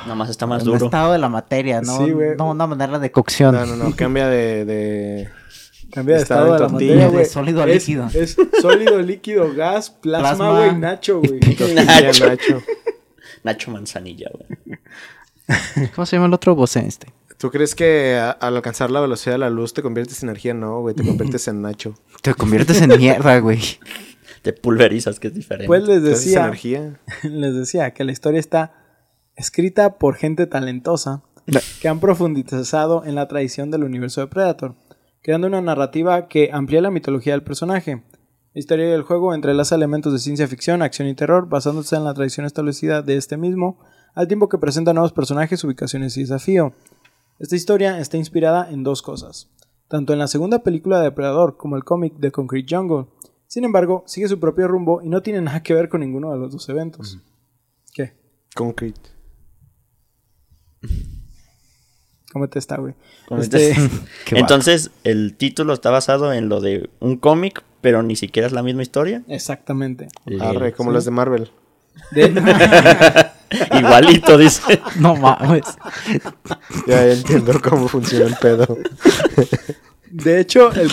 Nada más está más El duro. estado de la materia, no, Sí, güey. no una manera de cocción. No, no, no. Cambia de... de... Cambia de Estado estado de la tortilla, materia, de güey. sólido a Es- líquido. Es sólido, líquido, gas, plasma, Plasma. güey, nacho, güey. Nacho. Nacho. Nacho Manzanilla, güey. ¿Cómo se llama el otro voz este? ¿Tú crees que a- al alcanzar la velocidad de la luz te conviertes en energía? No, güey. Te conviertes en Nacho. Te conviertes en mierda, güey. Te pulverizas, que es diferente. Pues les decía, energía. les decía que la historia está escrita por gente talentosa que han profundizado en la tradición del universo de Predator, creando una narrativa que amplía la mitología del personaje. La historia del juego entrelaza elementos de ciencia ficción, acción y terror, basándose en la tradición establecida de este mismo, al tiempo que presenta nuevos personajes, ubicaciones y desafío. Esta historia está inspirada en dos cosas, tanto en la segunda película de Depredador como el cómic de Concrete Jungle. Sin embargo, sigue su propio rumbo y no tiene nada que ver con ninguno de los dos eventos. ¿Qué? Concrete. ¿Cómo te está, güey? Entonces, Este, entonces, el título está basado en lo de un cómic, pero ni siquiera es la misma historia. exactamente. Arre, como las de Marvel. De- Igualito, dice. No mames. Ya, ya entiendo cómo funciona el pedo. de hecho, el,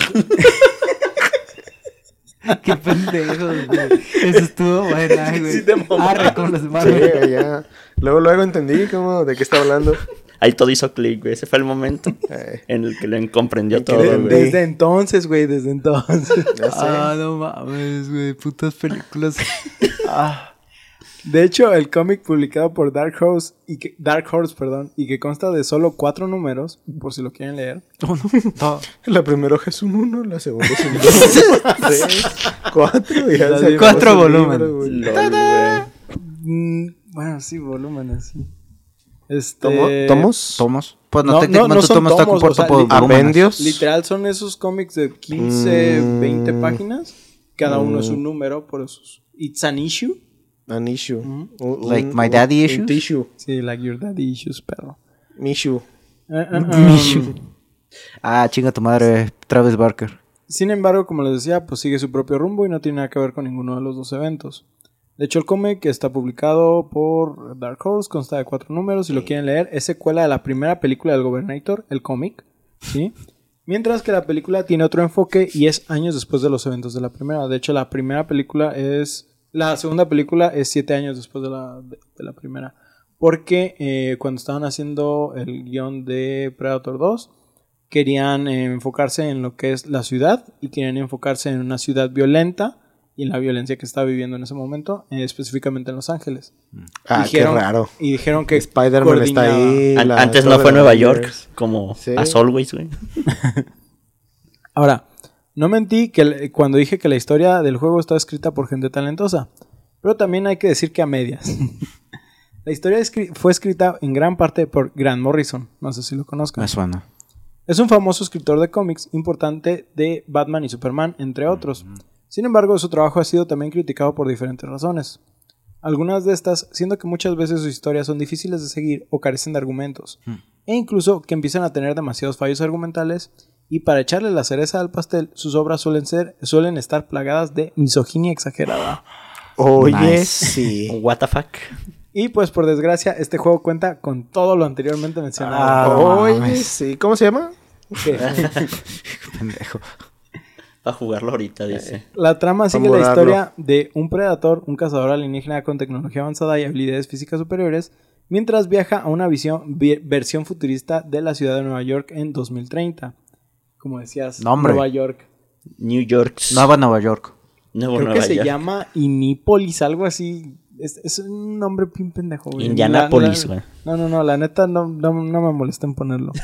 Qué pendejos, güey. Eso estuvo buena, güey. Sí te. Arre con los Sí, ya. Luego, luego entendí cómo, de qué está hablando. Ahí todo hizo clic, güey. Ese fue el momento en el que lo comprendió En todo, de- güey. desde entonces, güey, desde entonces. ya sé. Ah, no mames, güey. Putas películas. Ah. De hecho, el cómic publicado por Dark Horse, y que, Dark Horse perdón, y que consta de solo cuatro números, por si lo quieren leer, Oh, no. No. La primera hoja es un 1, la segunda es un 2, 3, 4 y ya se cuatro volúmenes. Mm, bueno, sí, volúmenes, sí. Este... ¿Tomo- ¿Tomos? ¿Tomos? Pues no, No, no, no son tomos, compuesto o sea, li-. Apendios. Literal son esos cómics de 15, Mm. 20 páginas. Cada uno es un número, por eso. es- It's an issue. An issue. Un- Like my daddy un issues? tissue. Sí, like your daddy issues, perro. Mishu. Eh, eh, um, Ah, chinga tu madre, Travis Barker. Sin embargo, como les decía, pues sigue su propio rumbo y no tiene nada que ver con ninguno de los dos eventos. De hecho, el cómic está publicado por Dark Horse, consta de cuatro números. Si lo quieren leer, es secuela de la primera película del Gobernator, el cómic. ¿sí? Mientras que la película tiene otro enfoque y es años después de los eventos de la primera. De hecho, la primera película es. La segunda película es siete años después de la, de, de la primera. Porque eh, cuando estaban haciendo el guion de Predator 2, querían eh, enfocarse en lo que es la ciudad y querían enfocarse en una ciudad violenta y en la violencia que estaba viviendo en ese momento, eh, específicamente en Los Ángeles. Ah, Dijeron- qué raro. Y dijeron que Spider-Man está ahí. An- Antes no fue Nueva. York, como Sí. As Always, güey. Ahora, no mentí que cuando dije que la historia del juego está escrita por gente talentosa, pero también hay que decir que a medias. la historia fue escrita en gran parte por Grant Morrison, no sé si lo conozcan. Me suena. Es un famoso escritor de cómics importante de Batman y Superman, entre otros. Sin embargo, su trabajo ha sido también criticado por diferentes razones. Algunas de estas, siendo que muchas veces sus historias son difíciles de seguir o carecen de argumentos, e incluso que empiezan a tener demasiados fallos argumentales, y para echarle la cereza al pastel, sus obras suelen, ser, suelen estar plagadas de misoginia exagerada. Oye, Nice. sí. What the fuck. Y pues por desgracia, este juego cuenta con todo lo anteriormente mencionado. Ah, Oye, mames. sí. ¿Cómo se llama? Pendejo. Para jugarlo ahorita, dice. La trama sigue la historia de un predador, un cazador alienígena con tecnología avanzada y habilidades físicas superiores, mientras viaja a una visión, vi- versión futurista de la ciudad de Nueva York en 2030. Como decías, Nombre. Nueva York. New York. Nueva Nueva York. Nuevo Creo Nueva que se York. llama Inípolis, algo así. Es, es un nombre bien pendejo, güey. Indianápolis, La- güey. No, no, no, la neta no, no, no me molesta en ponerlo.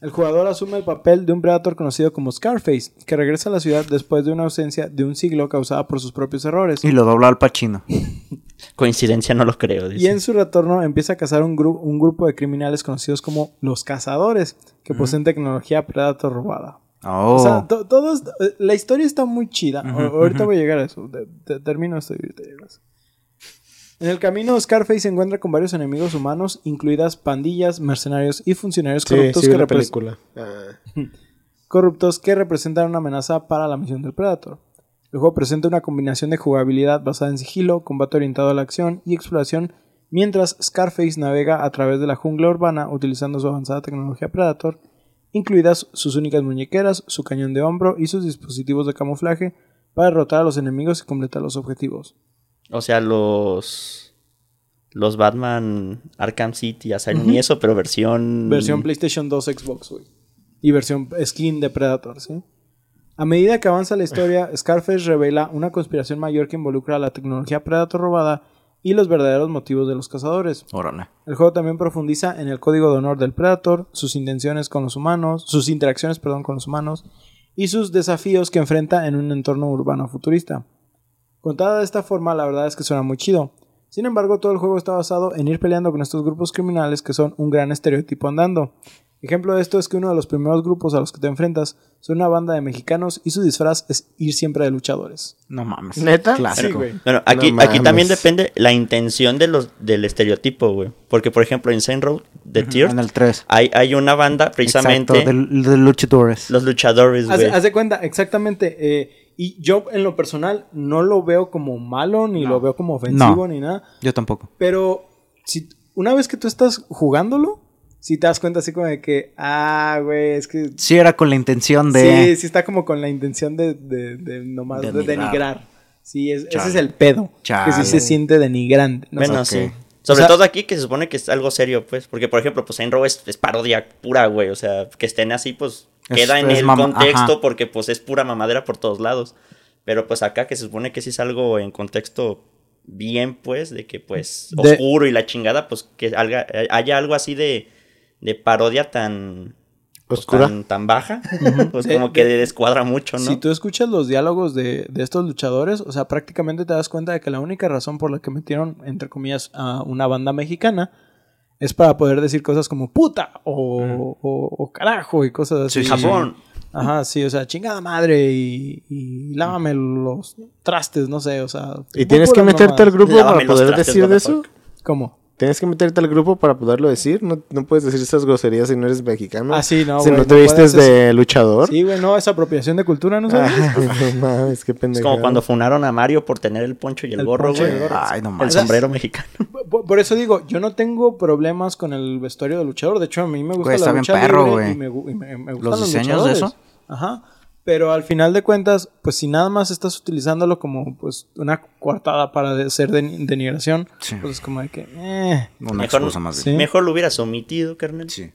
El jugador asume el papel de un predator conocido como Scarface, que regresa a la ciudad después de una ausencia de un siglo causada por sus propios errores. Y lo dobla al Pachino. Coincidencia no lo creo, dice. Y en su retorno empieza a cazar un, gru- un grupo de criminales conocidos como los cazadores, que poseen tecnología Predator robada. Oh. O sea, to- todos, eh, la historia está muy chida. Ahorita voy a llegar a eso. De- de- termino esto y ahorita llego a eso. En el camino, Scarface se encuentra con varios enemigos humanos, incluidas pandillas, mercenarios y funcionarios corruptos, sí, que repres-. Ah. corruptos que representan una amenaza para la misión del Predator. El juego presenta una combinación de jugabilidad basada en sigilo, combate orientado a la acción y exploración, mientras Scarface navega a través de la jungla urbana utilizando su avanzada tecnología Predator, incluidas sus únicas muñequeras, su cañón de hombro y sus dispositivos de camuflaje para derrotar a los enemigos y completar los objetivos. O sea, los. Los Batman Arkham City, Asylum y eso, pero versión. Versión PlayStation 2 Xbox, güey. Y versión skin de Predator, ¿sí? A medida que avanza la historia, Scarface revela una conspiración mayor que involucra a la tecnología Predator robada y los verdaderos motivos de los cazadores. Órale. El juego también profundiza en el código de honor del Predator, sus intenciones con los humanos, sus interacciones, perdón, con los humanos y sus desafíos que enfrenta en un entorno urbano futurista. Contada de esta forma, la verdad es que suena muy chido. Sin embargo, todo el juego está basado en ir peleando con estos grupos criminales que son un gran estereotipo andando. Ejemplo de esto es que uno de los primeros grupos a los que te enfrentas son una banda de mexicanos y su disfraz es ir siempre de luchadores. No mames. ¿Neta? Clásico. Sí, güey. Bueno, aquí, No aquí también depende la intención de los, del estereotipo, güey. Porque, por ejemplo, en Saint Road de Tears En el 3. hay, hay una banda precisamente. Exacto, de, de luchadores. Los luchadores, Haz, güey. haz de cuenta, exactamente. eh, y yo, en lo personal, no lo veo como malo, ni lo veo como ofensivo, ni nada. Yo tampoco. Pero si una vez que tú estás jugándolo, si te das cuenta así como de que, ah, güey, es que... Sí, era con la intención de. Sí, sí está como con la intención de, de, de nomás de Denigrar. denigrar. Sí, es- ese es el pedo. Chale. Que sí se siente denigrante. ¿no? Bueno, sí. Sobre O sea- todo aquí que se supone que es algo serio, pues. Porque, por ejemplo, pues Saint Row es, es parodia pura, güey. O sea, que estén así, pues Es- queda en es el contexto ajá. porque, pues, es pura mamadera por todos lados. Pero, pues, acá que se supone que sí es algo en contexto bien, pues, de que, pues, De- oscuro y la chingada, pues, que haga- haya algo así de, de parodia tan... pues, Oscura. tan, tan baja, pues De- como que de- descuadra mucho, ¿no? Si tú escuchas los diálogos de, de estos luchadores, o sea, prácticamente te das cuenta de que la única razón por la que metieron, entre comillas, a una banda mexicana es para poder decir cosas como puta o, o- o carajo y cosas así. Sí, sí, Japón. Ajá, sí, o sea, chingada madre y, y lávame los trastes, no sé, o sea. ¿Y tienes que meterte al grupo Lávame para poder trastes, decir de eso? ¿Cómo? Tienes que meterte al grupo para poderlo decir. No, no puedes decir esas groserías si no eres mexicano. Ah, sí, no, Si no te no vistes de luchador. Sí, güey, no, es apropiación de cultura, ¿no sabes? Ay, no mames, qué Es pendejo. como cuando funaron a Mario por tener el poncho y el, El gorro, güey. el. Ay, no El mames. sombrero mexicano. Por, por eso digo, yo no tengo problemas con el vestuario de luchador. De hecho, a mí me gusta Güey, está la bien lucha perro, libre güey. y me, y me- me ¿Los gustan diseños de eso? Ajá. Pero al final de cuentas, pues si nada más estás utilizándolo como pues una coartada para de- ser de, denigración, Sí. pues es como de que... eh. Una Mejor- excusa más Sí. Mejor lo hubieras omitido, carnal. Sí.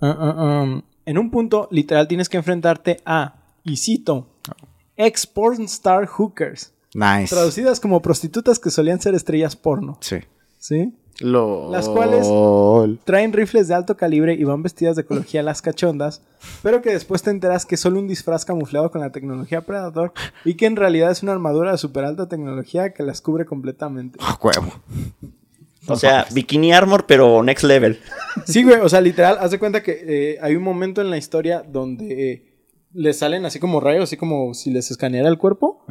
Ah, ah, ah. En un punto, literal, tienes que enfrentarte a, y cito, ex porn star hookers, Nice. traducidas como prostitutas que solían ser estrellas porno. Sí. ¿Sí? LOL. Las cuales- Traen rifles de alto calibre y van vestidas de ecología las cachondas, pero que después te enteras que es solo un disfraz camuflado con la tecnología Predator y que en realidad es una armadura de super alta tecnología que las cubre completamente. Ah, huevo. O sea, bikini armor, pero next level. Sí, güey, o sea, literal, haz de cuenta que eh, hay un momento en la historia donde eh, les salen así como rayos, así como si les escaneara el cuerpo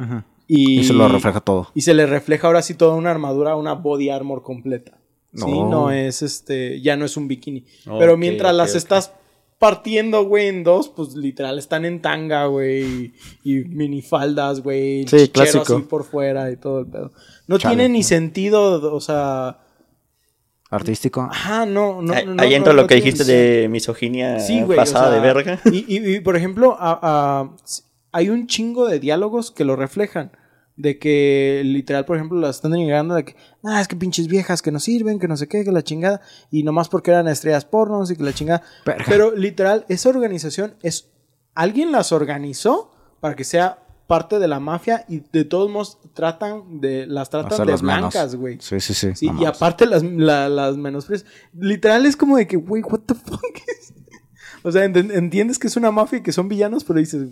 y, Y se lo refleja todo. y se le refleja ahora sí toda una armadura, una body armor completa. Sí, No. es este, ya no es un bikini. Pero mientras las estás partiendo, güey, en dos, pues literal están en tanga, güey, y, y minifaldas, güey, Sí, clásico. así por fuera y todo el pedo. No Chale. tiene ni sentido, o sea, Artístico. ajá, no, no, ahí no, ahí entra no lo que dijiste de misoginia Sí, güey. pasada o sea, de verga. Y, y- y, por ejemplo, a- a- hay un chingo de diálogos que lo reflejan. De que literal, por ejemplo, las están denigando de que, ah, es que pinches viejas que no sirven, que no sé qué, que la chingada. Y nomás porque eran estrellas pornos y que la chingada. Pero literal, esa organización es. Alguien las organizó para que sea parte de la mafia y de todos modos tratan de. Las tratan de menos. blancas, güey. Sí, sí, sí. Y aparte las, la- las menosprecias. Literal es como de que, güey, what the fuck is- O sea, ent- entiendes que es una mafia y que son villanos, pero dices,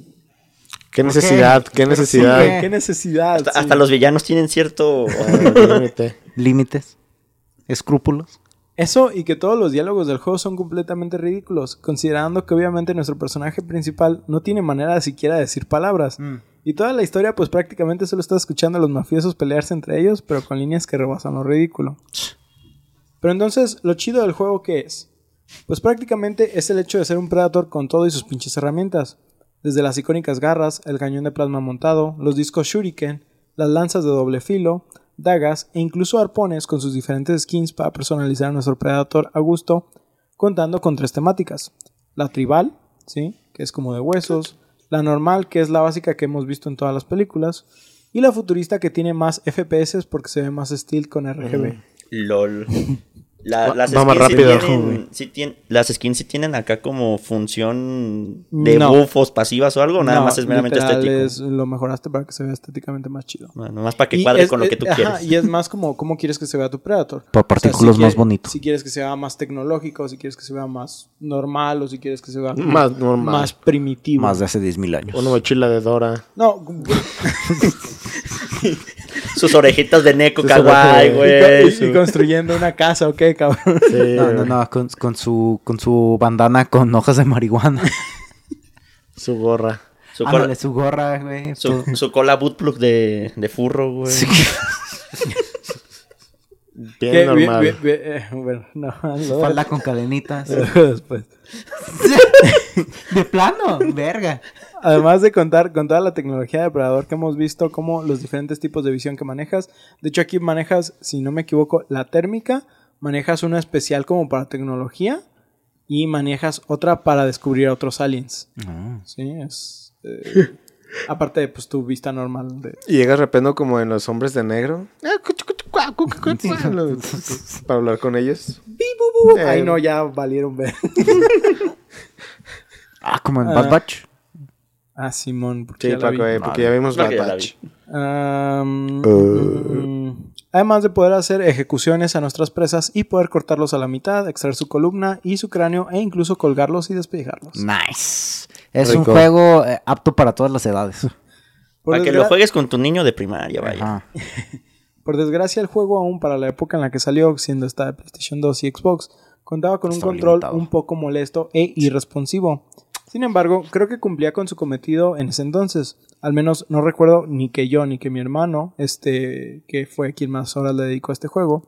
Qué necesidad, qué necesidad. qué necesidad. Hasta, sí. hasta los villanos tienen cierto... Límite. Límites. Escrúpulos. Eso y que todos los diálogos del juego son completamente ridículos, considerando que obviamente nuestro personaje principal no tiene manera siquiera de decir palabras. Y toda la historia, pues prácticamente solo está escuchando a los mafiosos pelearse entre ellos, pero con líneas que rebasan lo ridículo. Pero entonces, lo chido del juego, ¿qué es? Pues prácticamente es el hecho de ser un Predator con todo y sus pinches herramientas. Desde las icónicas garras, el cañón de plasma montado, los discos Shuriken, las lanzas de doble filo, dagas e incluso arpones con sus diferentes skins para personalizar a nuestro Predator a gusto, contando con tres temáticas. La tribal, ¿sí? que es como de huesos, la normal, que es la básica que hemos visto en todas las películas, y la futurista que tiene más FPS porque se ve más steel con RGB. LOL. La- Va- las va más sí rápido. tienen- sí tien- las skins sí tienen acá como función de No. buffos pasivas o algo, nada No, más es meramente estético. es- lo mejoraste para que se vea estéticamente más chido. Bueno, más para que Y cuadre es- con lo que tú ajá, quieres. Y es más como cómo quieres que se vea tu Predator. Por O sea, partículas si más quiere- bonito. Si quieres que se vea más tecnológico, si quieres que se vea más normal o si quieres que se vea Más normal. más primitivo. Más de hace 10.000 años. Una mochila de Dora. No, Sus orejitas de Neko kawaii, güey. y construyendo una casa, ¿ok, cabrón? Sí, No, no, no, con, con su, con su bandana con hojas de marihuana. Su gorra. Su, cola, su gorra, güey. su, su cola bootplug de, de furro, güey. Sí. Bien normal. bien- bien- eh, bueno, no, Su lo falda con cadenitas. después. De plano, verga. Además de contar con toda la tecnología de Predador que hemos visto, como los diferentes tipos de visión que manejas. De hecho, aquí manejas, si no me equivoco, la térmica, manejas una especial como para tecnología y manejas otra para descubrir a otros aliens. Sí, es. eh, aparte de pues tu vista normal de. Y llega de repente como en los hombres de negro. Para hablar con ellos. Eh, Ay, no, ya valieron ver. Ah, como en Ah. Bad Batch. Ah, Simón, porque Sí, ya la vi. Paco, eh, porque ya vimos Bad Batch. Uh. Además de poder hacer ejecuciones a nuestras presas y poder cortarlos a la mitad, extraer su columna y su cráneo e incluso colgarlos y despellejarlos. Nice. Es un juego eh, apto para todas las edades. Por, Para que lo juegues con tu niño de primaria, vaya. Ajá. por desgracia, el juego aún para la época en la que salió, siendo esta de PlayStation 2 y Xbox, contaba con un control limitado. un poco molesto e irresponsivo. Sin embargo, creo que cumplía con su cometido en ese entonces. Al menos no recuerdo ni que yo ni que mi hermano, este, que fue quien más horas le dedicó a este juego,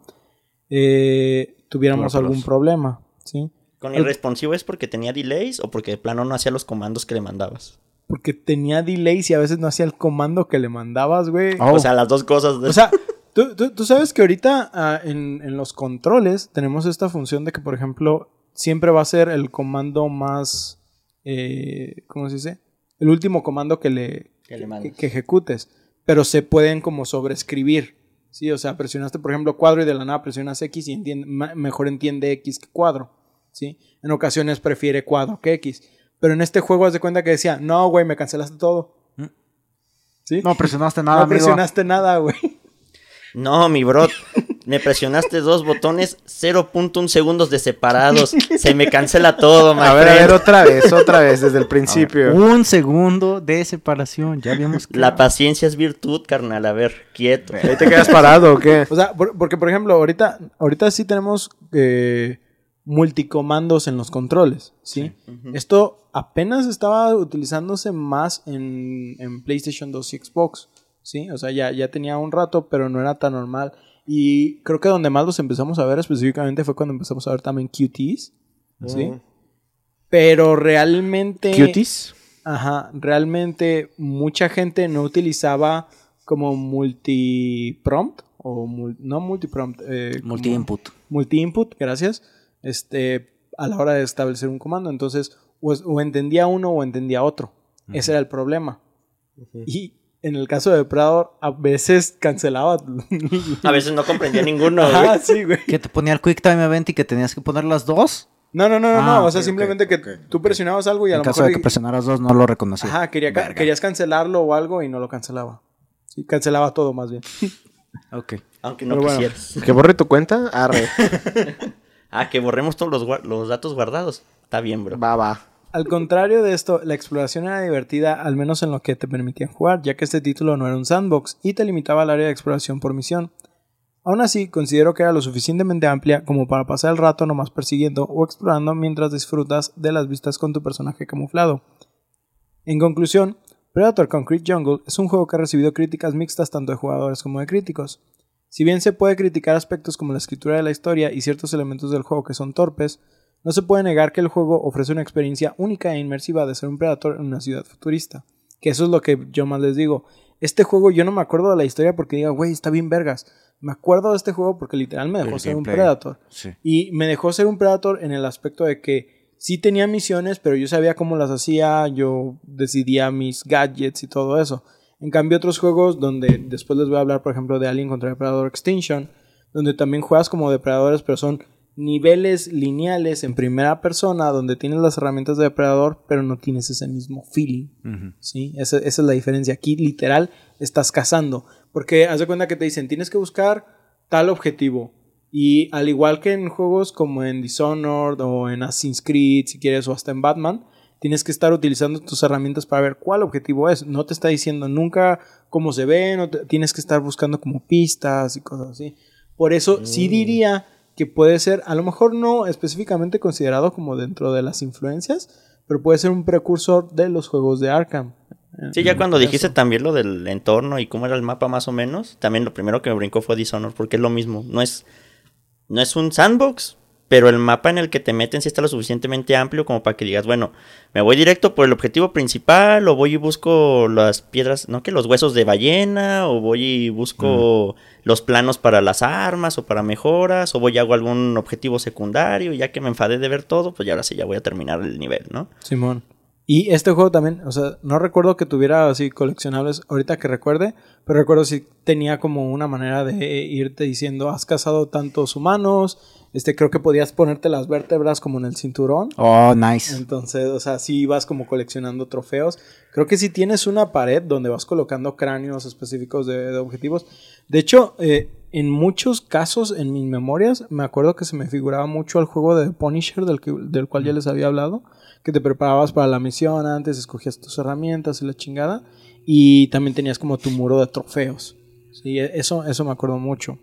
eh, tuviéramos algún problema, ¿sí? ¿Con irresponsivo es porque tenía delays o porque de plano no hacía los comandos que le mandabas? Porque tenía delays y a veces no hacía el comando que le mandabas, güey. O sea, las dos cosas. O sea, tú, tú- tú sabes que ahorita ah, en, en los controles tenemos esta función de que, por ejemplo, siempre va a ser el comando más... eh, ¿Cómo se dice? El último comando que le, Que le que, ejecutes. Pero se pueden como sobreescribir. Sí, o sea, presionaste, por ejemplo, cuadro y de la nada presionas X y entiende, mejor entiende X que cuadro. ¿Sí? En ocasiones prefiere cuadro que X. Pero en este juego haz de cuenta que decía, no, güey, me cancelaste todo. ¿Sí? No presionaste nada, no amigo. presionaste nada, güey. No, mi bro. Me presionaste dos botones, 0.1 segundos de separados. Se me cancela todo, my A ver, a ver, otra vez, otra vez, desde el principio. Un segundo de separación. Ya vimos que. La paciencia es virtud, carnal. A ver, quieto. ¿Ahí te quedas parado o qué? O sea, por- porque por ejemplo, ahorita, ahorita sí tenemos eh, multicomandos en los controles, ¿sí? Esto apenas estaba utilizándose más en, en PlayStation 2 y Xbox, ¿sí? O sea, ya, ya tenía un rato, pero no era tan normal. Y creo que donde más los empezamos a ver específicamente fue cuando empezamos a ver también QTs, ¿sí? Mm. Pero realmente... ¿Cuties? Ajá, realmente mucha gente no utilizaba como multiprompt o mul- no multiprompt, eh, Multi-input. multi-input, gracias, este, a la hora de establecer un comando. Entonces, o, o entendía uno o entendía otro. Ese era el problema. Y en el caso de Depredador, a veces cancelaba. A veces no comprendía ninguno. güey. Ajá, sí, güey. Que te ponía el Quick Time Event y que tenías que poner las dos. No, no, no, no, Ah, no. O sea, simplemente que tú presionabas algo y a En lo caso mejor. de que presionaras dos, no lo reconocía. Ajá, quería querías cancelarlo o algo y no lo cancelaba. Sí, cancelaba todo más bien. Ok. Aunque no bueno. quisieras. ¿Que borre tu cuenta? Arre. Ah, que borremos todos los datos guardados. Está bien, bro. Va, va. Al contrario de esto, la exploración era divertida, al menos en lo que te permitían jugar, ya que este título no era un sandbox y te limitaba al área de exploración por misión. Aún así, considero que era lo suficientemente amplia como para pasar el rato nomás persiguiendo o explorando mientras disfrutas de las vistas con tu personaje camuflado. En conclusión, Predator Concrete Jungle es un juego que ha recibido críticas mixtas tanto de jugadores como de críticos. Si bien se puede criticar aspectos como la escritura de la historia y ciertos elementos del juego que son torpes, no se puede negar que el juego ofrece una experiencia única e inmersiva de ser un Predator en una ciudad futurista. Que eso es lo que yo más les digo. Este juego yo no me acuerdo de la historia porque diga, güey, está bien vergas. Me acuerdo de este juego porque literal me dejó El ser un. Predator. Sí. Y me dejó ser un Predator en el aspecto de que sí tenía misiones, pero yo sabía cómo las hacía, yo decidía mis gadgets y todo eso. En cambio, otros juegos donde después les voy a hablar, por ejemplo, de Alien contra Depredador Extinction, donde también juegas como depredadores, pero son niveles lineales en primera persona, donde tienes las herramientas de depredador, pero no tienes ese mismo feeling. ¿sí? Esa, esa es la diferencia. Aquí literal estás cazando. Porque haz de cuenta que te dicen, tienes que buscar tal objetivo. Y al igual que en juegos como en Dishonored o en Assassin's Creed, si quieres, o hasta en Batman, tienes que estar utilizando tus herramientas para ver cuál objetivo es. No te está diciendo nunca cómo se ve, no te- tienes que estar buscando como pistas y cosas así. Por eso sí diría que puede ser, a lo mejor no específicamente considerado como dentro de las influencias, pero puede ser un precursor de los juegos de Arkham. Sí, ya cuando dijiste también lo del entorno y cómo era el mapa más o menos, también lo primero que me brincó fue Dishonored, porque es lo mismo. No es, no es un sandbox, pero el mapa en el que te meten sí está lo suficientemente amplio como para que digas, bueno, me voy directo por el objetivo principal, o voy y busco las piedras, no que los huesos de ballena, o voy y busco los planos para las armas o para mejoras, o voy y hago algún objetivo secundario, ya que me enfadé de ver todo, pues ya ahora sí ya voy a terminar el nivel, ¿no? Simón. Y este juego también, o sea, no recuerdo que tuviera así coleccionables ahorita que recuerde, pero recuerdo si tenía como una manera de irte diciendo, has cazado tantos humanos, este creo que podías ponerte las vértebras como en el cinturón. Oh, nice. Entonces, o sea, sí vas como coleccionando trofeos. Creo que si tienes una pared donde vas colocando cráneos específicos de, de objetivos. De hecho, eh, en muchos casos, en mis memorias, me acuerdo que se me figuraba mucho el juego de Punisher, del, que- del cual ya les había hablado. Que te preparabas para la misión antes, escogías tus herramientas y la chingada. Y también tenías como tu muro de trofeos. Sí, e- eso, eso me acuerdo mucho.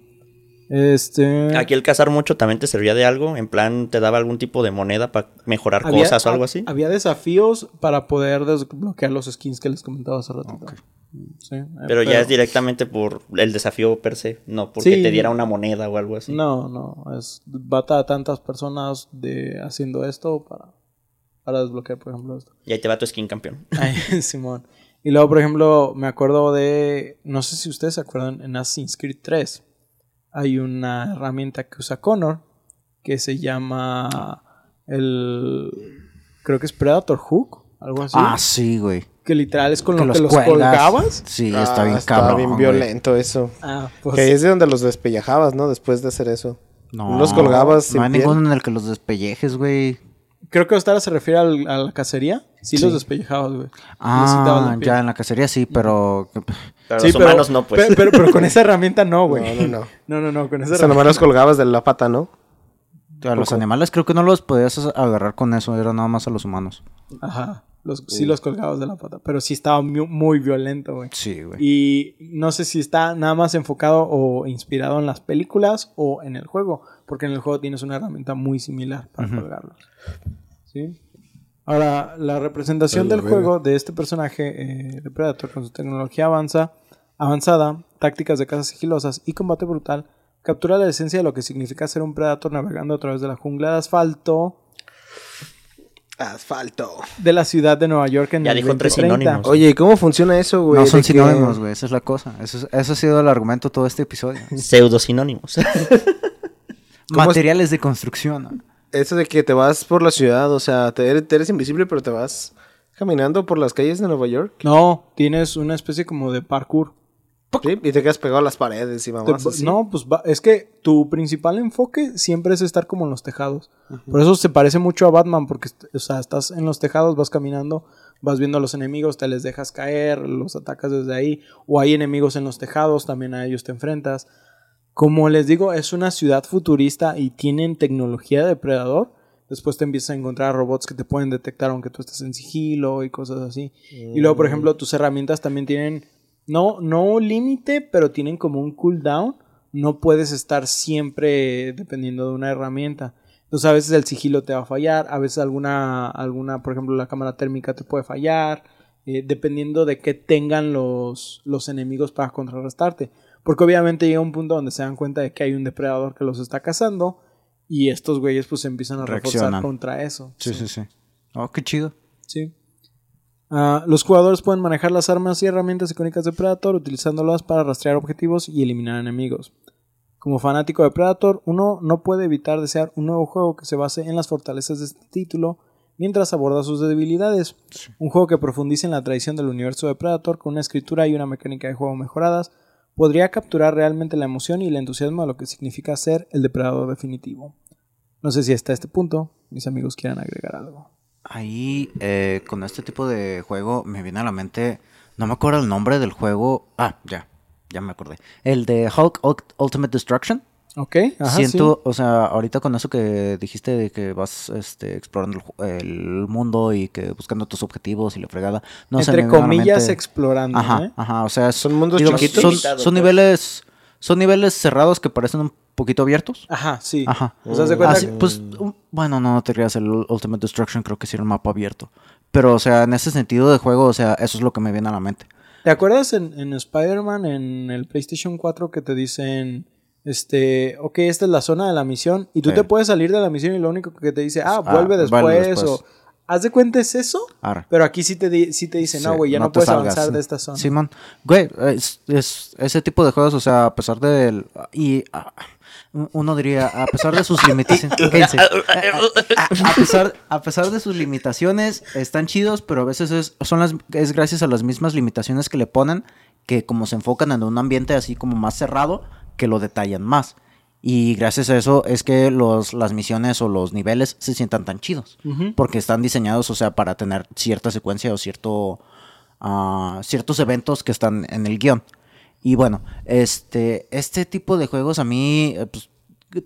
Este. Aquí el cazar mucho también te servía de algo. En plan, te daba algún tipo de moneda para mejorar había- cosas o algo así. Había desafíos para poder desbloquear los skins que les comentaba hace rato. Sí, eh, Pero ya es directamente por el desafío per se, no porque Sí. te diera una moneda o algo así. No, no. Es bata a tantas personas de haciendo esto para, para desbloquear, por ejemplo, esto. Y ahí te va tu skin campeón. Ay, Simón. Y luego, por ejemplo, me acuerdo de. No sé si ustedes se acuerdan, en Assassin's Creed 3 hay una herramienta que usa Connor que se llama el. Creo que es Predator Hook, algo así. Ah, sí, güey. que literal es con Que lo que los cuelgas. colgabas. Sí, Ah, está bien está cabrón. bien güey. violento eso. Ah, pues. Que es de donde los despellejabas, ¿no? Después de hacer eso. No, Los colgabas sin No hay piel. ninguno en el que los despellejes, güey. Creo que Ostara se refiere al- a la cacería. Sí, los despellejabas, güey. Ah, ya en la cacería sí, pero. Pero Sí, los pero- humanos no, pues. Pero, pero, pero con esa herramienta no, güey. No, no, no. No, no, no, con esa O sea, nomás herramienta. los colgabas de la pata, ¿no? A los animales creo que no los podías agarrar con eso, era nada más a los humanos. Ajá. Los, sí, los colgabas de la pata. Pero sí estaba muy, muy violento, güey. Sí, güey. Y no sé si está nada más enfocado o inspirado en las películas o en el juego. Porque en el juego tienes una herramienta muy similar para colgarlos. ¿Sí? Ahora, la representación del juego de este personaje eh, de Predator con su tecnología avanza, avanzada, tácticas de caza sigilosas y combate brutal captura la esencia de lo que significa ser un Predator navegando a través de la jungla de asfalto Asfalto. de la ciudad de Nueva York en Ya el dijo tres 2030. sinónimos. Oye, ¿y cómo funciona eso, güey? No son sinónimos, güey, esa es la cosa. Eso, es- eso ha sido el argumento de todo este episodio. Pseudosinónimos. Materiales de construcción. Eso de que te vas por la ciudad, o sea, te eres, te eres invisible, pero te vas caminando por las calles de Nueva York. No, tienes una especie como de parkour. ¿sí? Y te quedas pegado a las paredes y Te- mamás. así. no, pues es que tu principal enfoque siempre es estar como en los tejados. Por eso se parece mucho a Batman, porque o sea, estás en los tejados, vas caminando, vas viendo a los enemigos, te les dejas caer, los atacas desde ahí, o hay enemigos en los tejados, también a ellos te enfrentas. Como les digo, es una ciudad futurista y tienen tecnología de depredador. Después te empiezas a encontrar robots que te pueden detectar aunque tú estés en sigilo y cosas así. Y luego, por ejemplo, tus herramientas también tienen, no, no límite, pero tienen como un cooldown. No puedes estar siempre dependiendo de una herramienta. Entonces a veces el sigilo te va a fallar, a veces alguna, alguna por ejemplo, la cámara térmica te puede fallar, eh, dependiendo de qué tengan los, los enemigos para contrarrestarte. Porque obviamente llega un punto donde se dan cuenta de que hay un depredador que los está cazando y estos güeyes pues empiezan a reforzar contra eso. Sí, sí, sí. Oh, qué chido. Sí. Ah, los jugadores pueden manejar las armas y herramientas icónicas de Predator utilizándolas para rastrear objetivos y eliminar enemigos. Como fanático de Predator, uno no puede evitar desear un nuevo juego que se base en las fortalezas de este título mientras aborda sus debilidades. Un juego que profundice en la tradición del universo de Predator con una escritura y una mecánica de juego mejoradas podría capturar realmente la emoción y el entusiasmo de lo que significa ser el depredador definitivo. No sé si hasta este punto mis amigos quieran agregar algo. Ahí, eh, con este tipo de juego, me viene a la mente. No me acuerdo el nombre del juego. Ah, ya. Ya me acordé. El de Hulk Ult- Ultimate Destruction. Ok, ajá, Siento, o sea, ahorita con eso que dijiste de que vas este, explorando el, mundo y que buscando tus objetivos y la fregada. No sé, Entre la comillas, explorando. Ajá, ¿eh? ajá, o sea, ¿Son mundos chiquitos? Son, Limitado, son pues. niveles, son niveles cerrados que parecen un poquito abiertos. Ajá, sí. Ajá. O sea, de cuenta Ah, pues, bueno, no, no te creas, el Ultimate Destruction creo que sí era un mapa abierto. Pero, o sea, en ese sentido de juego, o sea, eso es lo que me viene a la mente. ¿Te acuerdas en, en Spider-Man, en el PlayStation 4, que te dicen, este, ok, esta es la zona de la misión, y tú Sí. te puedes salir de la misión y lo único que te dice, ah, Ah, vuelve después, o haz de cuenta es eso, pero aquí sí te, di- sí te dice, no, Sí, güey, ya no, puedes salgas. avanzar de esta zona. Simón, güey, es, es- ese tipo de juegos, o sea, a pesar del... Y ah, uno diría, a pesar de sus limitaciones... cállense. a, pesar, a pesar de sus limitaciones, están chidos, pero a veces es, son las, es gracias a las mismas limitaciones que le ponen, que como se enfocan en un ambiente así como más cerrado, que lo detallan más. Y gracias a eso es que los, las misiones o los niveles se sientan tan chidos. Porque están diseñados, o sea, para tener cierta secuencia o cierto, ah, ciertos eventos que están en el guion. Y bueno, este, este tipo de juegos a mí, eh, pues,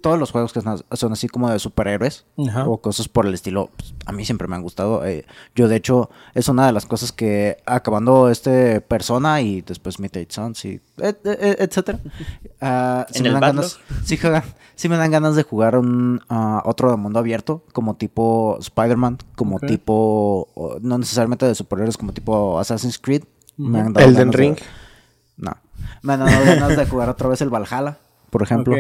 todos los juegos que son, así como de superhéroes Ajá. o cosas por el estilo, pues, a mí siempre me han gustado. Eh, yo, de hecho, es una de las cosas que acabando este Persona y después Midnight Suns y et- et- etcétera. ah, sí ¿En me el dan ganas, me dan de jugar un ah, otro de mundo abierto, como tipo Spider-Man, como tipo, no necesariamente de superhéroes, como tipo Assassin's Creed. Me han dado Elden ganas de- Ring. no. Me han dado ganas de jugar otra vez el Valhalla, por ejemplo.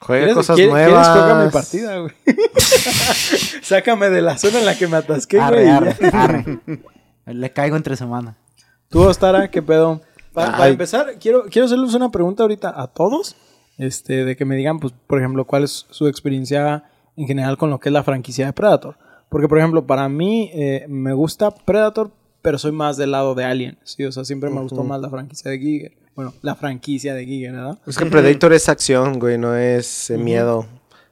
Juega ¿Quieres- cosas quieres- nuevas. ¿Quieres juega mi partida, güey? Sácame de la zona en la que me atasqué, güey. Arre, y ya. arre, arre. Le caigo entre semana. Tú, Ostara, ¿qué pedo? Pa- para Ay. empezar, quiero, quiero hacerles una pregunta ahorita a todos. Este, de que me digan, pues, por ejemplo, cuál es su experiencia en general con lo que es la franquicia de Predator. Porque, por ejemplo, para mí eh, me gusta Predator, pero soy más del lado de Alien. Sí, o sea, siempre me gustó más la franquicia de Giger. Bueno, la franquicia de Giger, ¿verdad? Es que Predator es acción, güey, no es eh, miedo.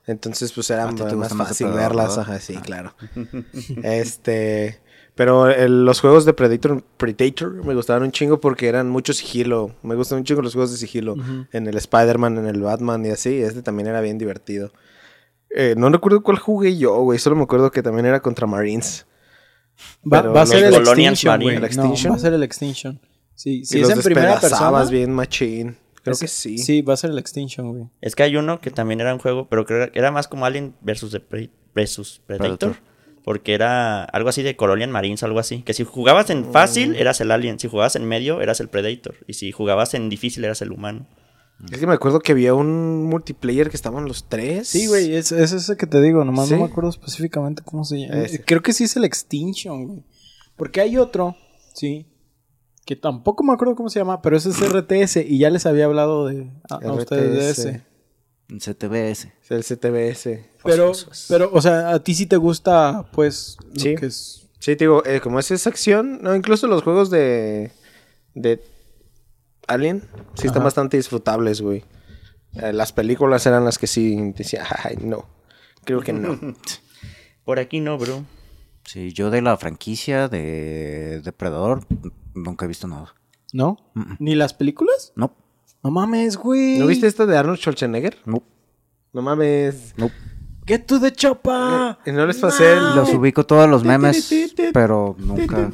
Entonces, pues era más más fácil verlas. Ajá, sí, claro. este. Pero el- los juegos de Predator, Predator me gustaban un chingo porque eran mucho sigilo. Me gustan un chingo los juegos de sigilo. En el Spider-Man, en el Batman y así. Este también era bien divertido. Eh, no recuerdo cuál jugué yo, güey. Solo me acuerdo que también era contra Marines. Va, va a ser el Colonial Extinction, Marine. güey. ¿El No, va a ser el Extinction. Sí, si es los en primera persona. bien machín. Creo es- que sí. Sí, va a ser el Extinction, güey. Es que hay uno que también era un juego, pero creo que era más como Alien versus, Depre- versus Predator. Predator. Porque era algo así de Colonial Marines, algo así. Que si jugabas en fácil, eras el Alien. Si jugabas en medio, eras el Predator. Y si jugabas en difícil, eras el humano. Es que me acuerdo que había un multiplayer que estaban los tres. Sí, güey, es, es ese que te digo, nomás ¿Sí? no me acuerdo específicamente cómo se llama. Ese. Creo que sí es el Extinction, güey. Porque hay otro, sí, que tampoco me acuerdo cómo se llama, pero ese es RTS y ya les había hablado de, a, a ustedes de RTS. ese. En CTBS. El CTBS. Pero, pero, o sea, a ti sí te gusta, pues, lo Sí. que es... Sí, te digo, eh, como es esa acción, no, incluso los juegos de. de Alien, sí están Ajá. bastante disfrutables, güey. Eh, las películas eran las que sí decía, ay, no. Creo que no. Por aquí no, bro. Sí, yo de la franquicia de Depredador nunca he visto nada. ¿No? ¿Ni las películas? No, No mames, güey. ¿No viste esta de Arnold Schwarzenegger? no, No mames. no. Get to the chopper. Y no les pasé. Los ubico todos los memes, pero nunca.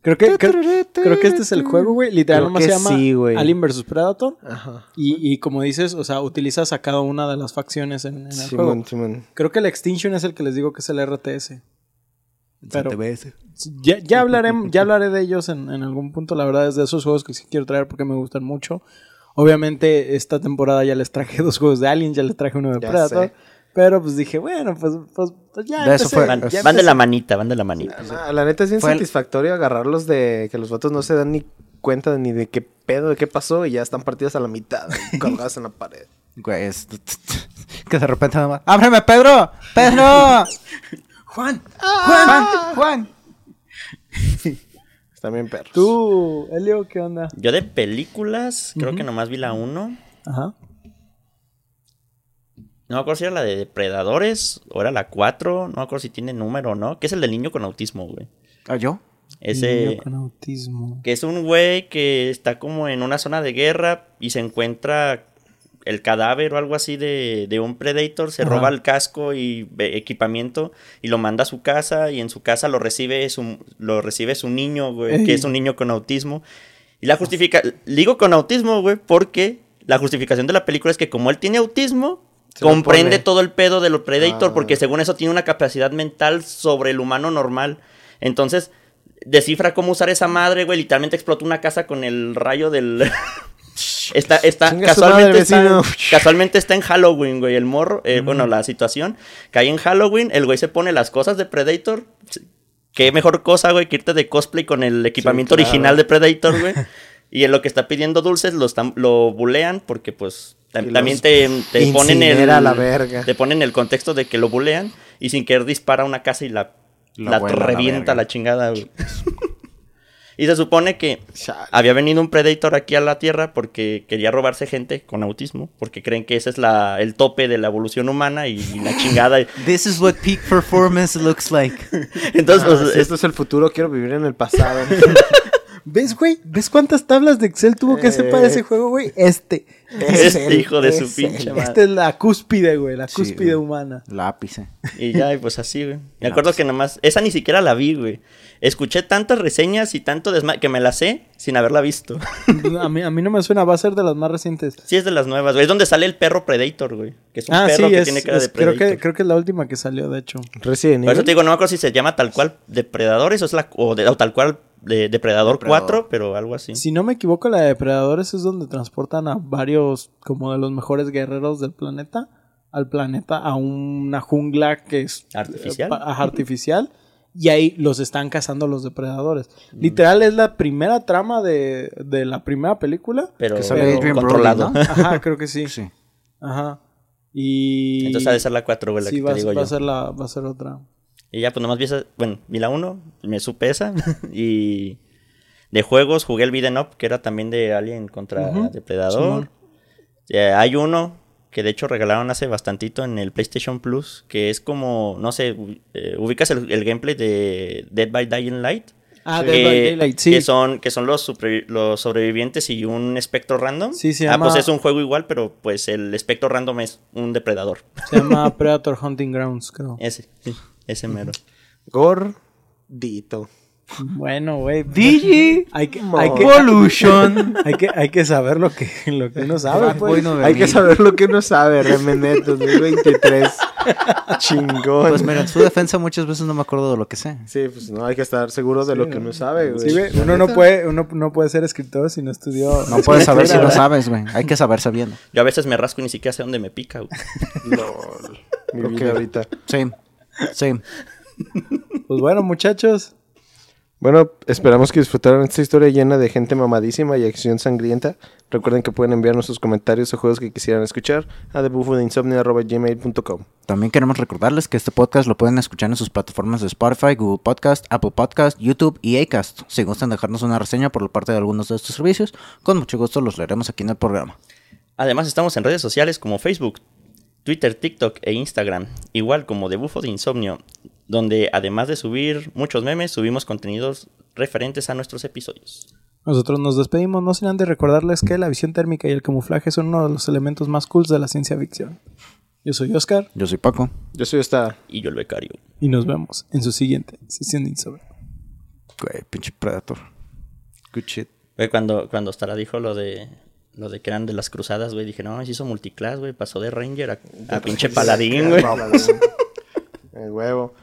Creo que, creo, creo que este es el juego, güey. Literal, Creo nomás que se llama sí, güey. Alien vs Predator. Ajá. Y, y como dices, o sea, utilizas a cada una de las facciones en, en el Simón, juego. Simón. Creo que el Extinction es el que les digo que es el RTS. Pero CTBS. ya, ya, hablaré, ya hablaré de ellos en, en algún punto. La verdad es de esos juegos que sí quiero traer porque me gustan mucho. Obviamente, esta temporada ya les traje dos juegos de Alien, ya les traje uno de Ya Predator. sé. Pero pues dije, bueno, pues, pues, pues ya. De eso empecé, fue- Van, ya van de empecé. la manita, van de la manita. Ah, la neta es bien Fue el- satisfactorio agarrarlos de que los vatos no se dan ni cuenta ni de qué pedo, de qué pasó y ya están partidos a la mitad, y colgados en la pared. Güey, es... que de repente nada más. ¡Ábreme, Pedro! ¡Pedro! Juan, ¡Juan! ¡Juan! Están bien perros. tú, Elio, ¿qué onda? Yo de películas, creo que nomás vi la 1. Ajá. No me acuerdo si era la de Depredadores o era la 4. No me acuerdo si tiene número o no. Que es el del niño con autismo, güey. ¿Ah, yo? Ese. Niño con autismo. Que es un güey que está como en una zona de guerra y se encuentra el cadáver o algo así de, de un Predator. Se Ajá. roba el casco y equipamiento y lo manda a su casa. Y en su casa lo recibe su, lo recibe su niño, güey, Ey. que es un niño con autismo. Y la justifica. Digo con autismo, güey, porque la justificación de la película es que como él tiene autismo. Se comprende todo el pedo de los Predator Ah. porque según eso tiene una capacidad mental sobre el humano normal. Entonces, descifra cómo usar esa madre, güey. Literalmente explotó una casa con el rayo del. está, está, casualmente, está, casualmente está en Halloween, güey. El morro, eh, bueno, la situación. Cae en Halloween, el güey se pone las cosas de Predator. Qué mejor cosa, güey, que irte de cosplay con el equipamiento claro. original de Predator, güey. y en lo que está pidiendo dulces, lo, están, lo bulean porque, pues, tam- también te, te ponen el. la verga. Te ponen el contexto de que lo bulean y sin querer dispara una casa y la, La la, vuela a la revienta verga. la, chingada, güey. y se supone que Chale. había venido un Predator aquí a la Tierra porque quería robarse gente con autismo, porque creen que ese es la, el tope de la evolución humana y, y la chingada. This is what peak performance looks like. Entonces, Ah, pues, si es- esto es el futuro, quiero vivir en el pasado. ¿Ves, güey? ¿Ves cuántas tablas de Excel tuvo que hacer para ese juego, güey? Este. Este hijo de su pinche madre. Esta es la cúspide, güey. La cúspide humana. Lápice. Y ya, y pues así, güey. Me acuerdo que nomás. Esa ni siquiera la vi, güey. Escuché tantas reseñas y tanto desma que me la sé sin haberla visto. A mí, a mí no me suena. Va a ser de las más recientes. sí, es de las nuevas, güey. Es donde sale el perro Predator, güey. Que es un Ah, sí, perro que es, tiene cara es- de creo, Predator. que, creo que es la última que salió, de hecho. Resident Por eso te digo, no me acuerdo si se llama tal cual Depredadores o, es la, o, de- o tal cual de, Depredador, Depredador. 4, pero algo así. Si no me equivoco, la de Depredadores es donde transportan a varios, como de los mejores guerreros del planeta, al planeta, a una jungla que es Artificial. eh, pa- ajá, artificial. Y ahí los están cazando los depredadores. Mm. Literal es la primera trama de, de la primera película. Pero, Que sale pero Brody, controlado. ¿no? Ajá, creo que sí. Sí. Ajá. Y. Entonces ha de ser la 4, güey, la sí, que va, te digo va yo. a ser la, va a ser otra. Y ya, pues nomás vi esa. Bueno, vi la 1, me supe esa. y de juegos jugué el Beat'em Up, que era también de Alien contra Depredador. Simón. Eh, hay uno que de hecho regalaron hace bastantito en el PlayStation Plus, que es como, no sé, eh, ubicas el, el gameplay de Dead by Dying Light. Ah, que, Dead by Daylight, sí. que son, que son los, sobrevivientes y un espectro random. Sí, se Ah, llama- pues es un juego igual, pero pues el espectro random es un depredador. Se llama Predator Hunting Grounds, creo. Ese, sí, ese mero. Gordito. Bueno, güey. Digi Hay que, hay que, Evolution. hay que, hay que saber lo que, lo que uno sabe, pues. Hay que saber lo que uno sabe, Remenet 2023. Chingón. Pues mira, en su defensa muchas veces no me acuerdo de lo que sé. Sí, pues no hay que estar seguro de lo que uno sabe, güey. Sí, güey, Uno no puede, uno no puede ser escritor si no estudió. No puedes saber si no sabes, güey. Hay que saber sabiendo. Yo a veces me rasco y ni siquiera sé dónde me pica, güey. Lol. Mi vida ahorita. Sí. Sí. Pues bueno, muchachos. Bueno, esperamos que disfrutaron esta historia llena de gente mamadísima y acción sangrienta. Recuerden que pueden enviarnos sus comentarios o juegos que quisieran escuchar a thebufodeinsomnia.gmail.com También queremos recordarles que este podcast lo pueden escuchar en sus plataformas de Spotify, Google Podcast, Apple Podcast, YouTube y Acast. Si gustan dejarnos una reseña por parte de algunos de estos servicios, con mucho gusto los leeremos aquí en el programa. Además estamos en redes sociales como Facebook, Twitter, TikTok e Instagram, igual como de Bufo de Insomnio, donde además de subir muchos memes, subimos contenidos referentes a nuestros episodios. Nosotros nos despedimos, no sin antes recordarles que la visión térmica y el camuflaje son uno de los elementos más cool de la ciencia ficción. Yo soy Oscar Yo soy Paco. Yo soy esta... Y yo el becario. y nos vemos en su siguiente sesión de Insomnio. Güey, pinche Predator. Good shit. Güey, cuando, cuando Stara dijo lo de lo de que eran de las cruzadas, güey, dije, no, se hizo multiclass, güey, pasó de Ranger a, a pinche paladín, güey. El huevo.